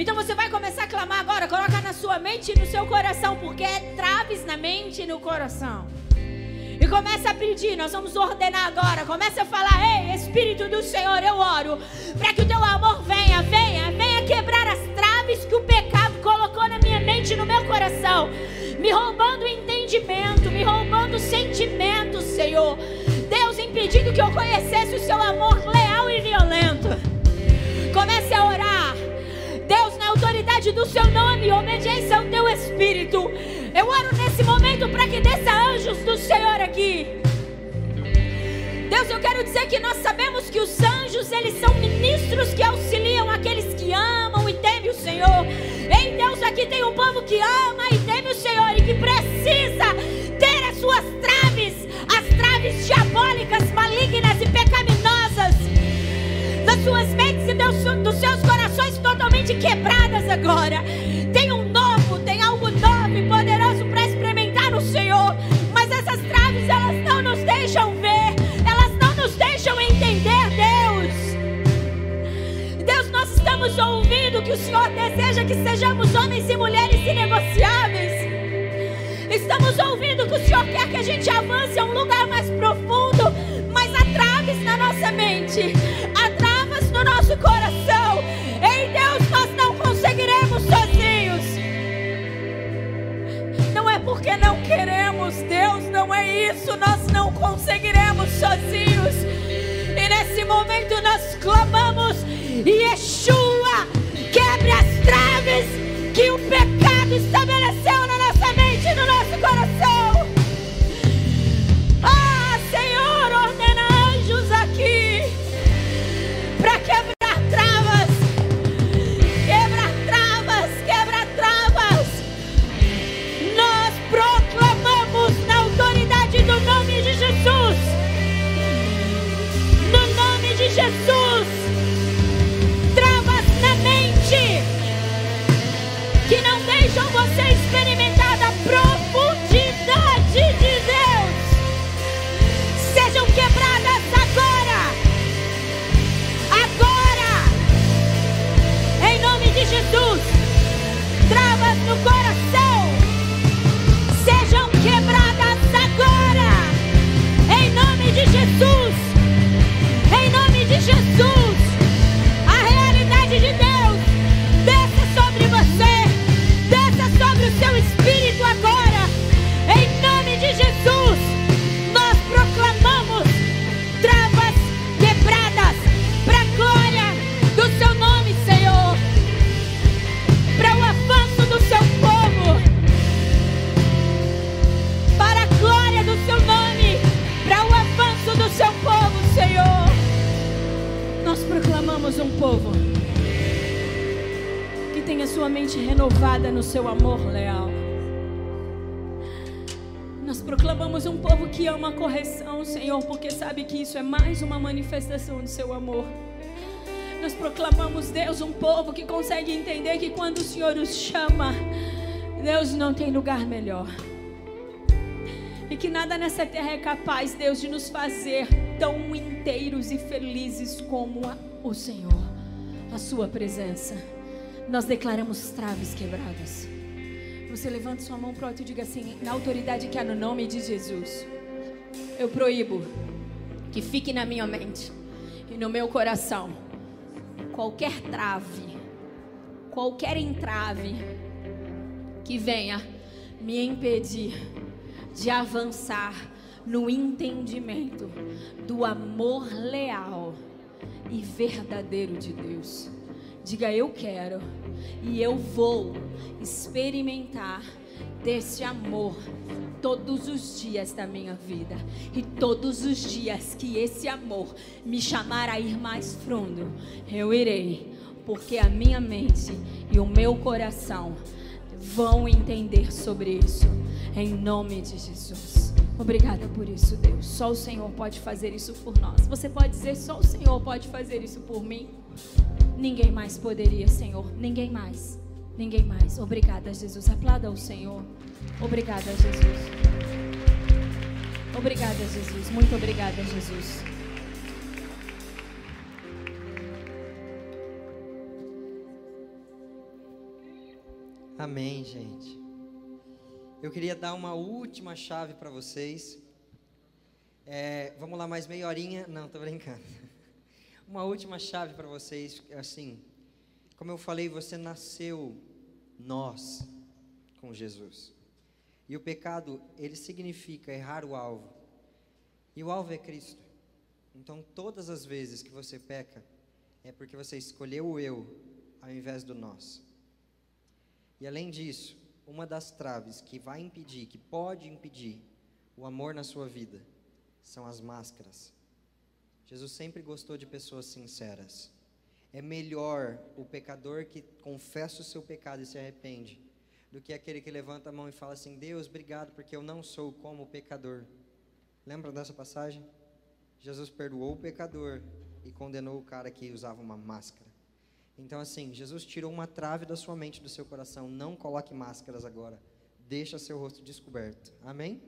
Então você vai começar a clamar agora, coloca na sua mente e no seu coração, porque é traves na mente e no coração. E começa a pedir, nós vamos ordenar agora. Começa a falar: Ei, Espírito do Senhor, eu oro para que o teu amor venha, venha, venha quebrar as traves que o pecado colocou na minha mente e no meu coração, me roubando o entendimento, me roubando o sentimento, Senhor. Deus impedindo que eu conhecesse o seu amor leal e violento. Comece a orar. Deus, na autoridade do seu nome, obediência ao teu espírito. Eu oro nesse momento para que desça anjos do Senhor aqui. Deus, eu quero dizer que nós sabemos que os anjos, eles são ministros que auxiliam aqueles que amam e temem o Senhor. Ei, Deus, aqui tem um povo que ama e teme o Senhor e que precisa ter as suas traves, as traves diabólicas, malignas e pecaminosas suas mentes e dos seus corações totalmente quebradas agora. Tem um novo, tem algo novo e poderoso para experimentar no Senhor. Mas essas traves, elas não nos deixam ver, elas não nos deixam entender, Deus. Deus, nós estamos ouvindo que o Senhor deseja que sejamos homens e mulheres inegociáveis. Estamos ouvindo que o Senhor quer que a gente avance a um lugar mais profundo, mas há traves na nossa mente, nosso coração. Em Deus, nós não conseguiremos sozinhos. Não é porque não queremos, Deus, não é isso. Nós não conseguiremos sozinhos. E nesse momento nós clamamos, Yeshua, quebre as traves que o pecado estabeleceu na nossa mente e no nosso coração. Manifestação do seu amor. Nós proclamamos, Deus, um povo que consegue entender que quando o Senhor os chama, Deus não tem lugar melhor. E que nada nessa terra é capaz, Deus, de nos fazer tão inteiros e felizes como a- o Senhor, a Sua presença. Nós declaramos traves quebradas. Você levanta sua mão pro alto e diga assim, na autoridade que há no nome de Jesus. Eu proíbo que fique na minha mente e no meu coração qualquer trave, qualquer entrave que venha me impedir de avançar no entendimento do amor leal e verdadeiro de Deus. Diga eu quero e eu vou experimentar desse amor todos os dias da minha vida e todos os dias que esse amor me chamar a ir mais fundo, eu irei, porque a minha mente e o meu coração vão entender sobre isso, em nome de Jesus. Obrigada por isso, Deus. Só o Senhor pode fazer isso por nós. Você pode dizer: só o Senhor pode fazer isso por mim? Ninguém mais poderia, Senhor. Ninguém mais. Ninguém mais. Obrigada, Jesus. Aplauda o Senhor. Obrigada, Jesus. Obrigada, Jesus. Muito obrigada, Jesus. Amém, gente. Eu queria dar uma última chave para vocês. É, vamos lá, mais meia horinha. Não, tô brincando. Uma última chave para vocês. Assim, como eu falei, você nasceu nós com Jesus. E o pecado, ele significa errar o alvo. E o alvo é Cristo. Então, todas as vezes que você peca, é porque você escolheu o eu ao invés do nós. E além disso, uma das traves que vai impedir, que pode impedir o amor na sua vida, são as máscaras. Jesus sempre gostou de pessoas sinceras. É melhor o pecador que confessa o seu pecado e se arrepende, do que aquele que levanta a mão e fala assim: Deus, obrigado porque eu não sou como o pecador. Lembra dessa passagem? Jesus perdoou o pecador e condenou o cara que usava uma máscara. Então, assim, Jesus tirou uma trave da sua mente, do seu coração. Não coloque máscaras agora. Deixa seu rosto descoberto. Amém?